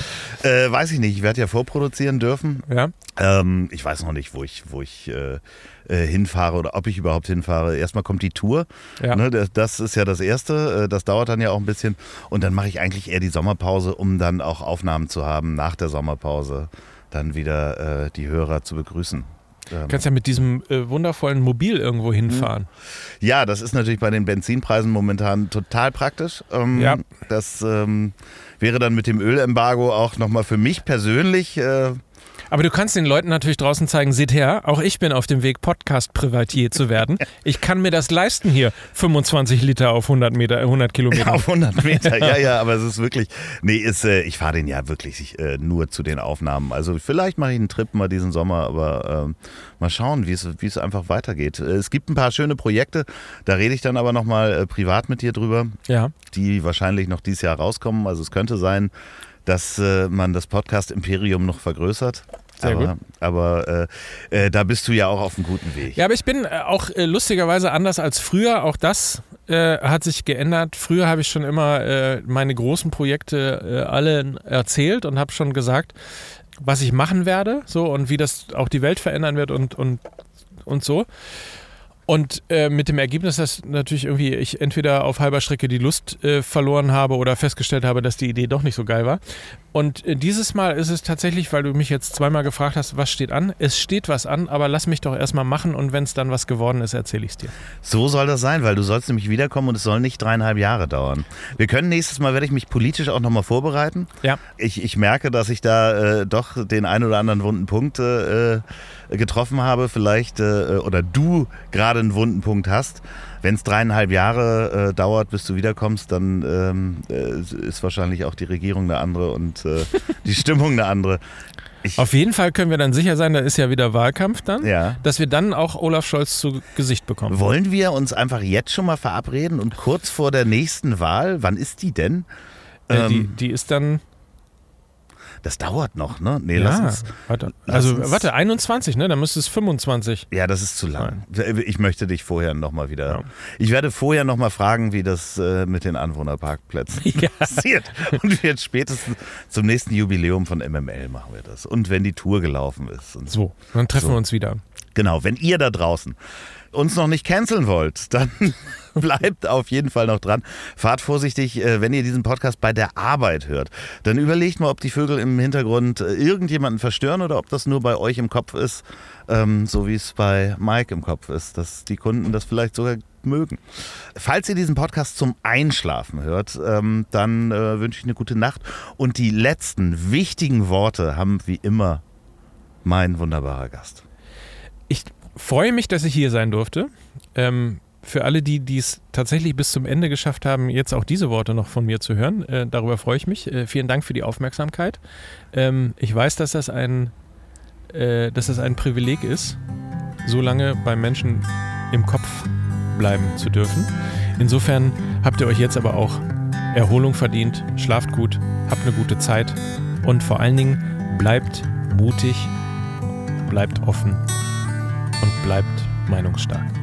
Äh, weiß ich nicht, ich werde ja vorproduzieren dürfen. Ja. Ähm, ich weiß noch nicht, wo ich, wo ich äh, äh, hinfahre oder ob ich überhaupt hinfahre. Erstmal kommt die Tour. Ja. Ne, das ist ja das Erste. Äh, das dauert dann ja auch ein bisschen. Und dann mache ich eigentlich eher die Sommerpause, um dann auch Aufnahmen zu haben nach der Sommerpause, dann wieder äh, die Hörer zu begrüßen. Du ähm, kannst ja mit diesem äh, wundervollen Mobil irgendwo mhm. hinfahren. Ja, das ist natürlich bei den Benzinpreisen momentan total praktisch. Ähm, ja. Das ähm, wäre dann mit dem Ölembargo auch nochmal für mich persönlich äh, aber du kannst den Leuten natürlich draußen zeigen, seht her, auch ich bin auf dem Weg, Podcast-Privatier zu werden. Ich kann mir das leisten hier, 25 Liter auf 100 Meter, 100 äh, Kilometer. Ja, auf 100 Meter, ja, ja, aber es ist wirklich, nee, ist, äh, ich fahre den ja wirklich äh, nur zu den Aufnahmen. Also vielleicht mache ich einen Trip mal diesen Sommer, aber ähm, mal schauen, wie es einfach weitergeht. Äh, es gibt ein paar schöne Projekte, da rede ich dann aber nochmal äh, privat mit dir drüber, ja. die wahrscheinlich noch dieses Jahr rauskommen. Also es könnte sein, dass äh, man das Podcast-Imperium noch vergrößert. Sehr aber, gut. Aber äh, äh, da bist du ja auch auf einem guten Weg. Ja, aber ich bin äh, auch äh, lustigerweise anders als früher. Auch das äh, hat sich geändert. Früher habe ich schon immer meine großen Projekte alle erzählt und habe schon gesagt, was ich machen werde, so und wie das auch die Welt verändern wird und, und, und so. Und äh, mit dem Ergebnis, dass natürlich irgendwie ich entweder auf halber Strecke die Lust äh, verloren habe oder festgestellt habe, dass die Idee doch nicht so geil war. Und äh, dieses Mal ist es tatsächlich, weil du mich jetzt zweimal gefragt hast, was steht an? Es steht was an, aber lass mich doch erstmal machen und wenn es dann was geworden ist, erzähle ich es dir. So soll das sein, weil du sollst nämlich wiederkommen und es soll nicht dreieinhalb Jahre dauern. Wir können nächstes Mal, werde ich mich politisch auch nochmal vorbereiten. Ja. Ich, ich merke, dass ich da äh, doch den einen oder anderen wunden Punkt äh, getroffen habe, vielleicht, äh, oder du gerade einen wunden Punkt hast. Wenn es dreieinhalb Jahre äh, dauert, bis du wiederkommst, dann ähm, äh, ist wahrscheinlich auch die Regierung eine andere und äh, die Stimmung eine andere. Ich Auf jeden Fall können wir dann sicher sein, da ist ja wieder Wahlkampf dann, ja. dass wir dann auch Olaf Scholz zu Gesicht bekommen. Wollen wir uns einfach jetzt schon mal verabreden und kurz vor der nächsten Wahl, wann ist die denn? Äh, die, ähm, die ist dann das dauert noch, ne? Nee, ja, lass uns. Warte. Also, uns, warte, 21, ne? Dann müsste es 25. Ja, das ist zu lang. Ich möchte dich vorher nochmal wieder. Ja. Ich werde vorher nochmal fragen, wie das äh, mit den Anwohnerparkplätzen ja. passiert. Und wir jetzt spätestens zum nächsten Jubiläum von MML machen wir das. Und wenn die Tour gelaufen ist. so, dann treffen so. wir uns wieder. Genau, wenn ihr da draußen uns noch nicht canceln wollt, dann bleibt auf jeden Fall noch dran. Fahrt vorsichtig, äh, wenn ihr diesen Podcast bei der Arbeit hört. Dann überlegt mal, ob die Vögel im Hintergrund äh, irgendjemanden verstören oder ob das nur bei euch im Kopf ist, ähm, so wie es bei Mike im Kopf ist, dass die Kunden das vielleicht sogar mögen. Falls ihr diesen Podcast zum Einschlafen hört, ähm, dann äh, wünsche ich eine gute Nacht. Und die letzten wichtigen Worte haben wie immer mein wunderbarer Gast. Ich freue mich, dass ich hier sein durfte. Ähm, für alle, die es tatsächlich bis zum Ende geschafft haben, jetzt auch diese Worte noch von mir zu hören, äh, darüber freue ich mich. Äh, vielen Dank für die Aufmerksamkeit. Ähm, ich weiß, dass das, ein, äh, dass das ein Privileg ist, so lange beim Menschen im Kopf bleiben zu dürfen. Insofern habt ihr euch jetzt aber auch Erholung verdient, schlaft gut, habt eine gute Zeit und vor allen Dingen bleibt mutig, bleibt offen und bleibt meinungsstark.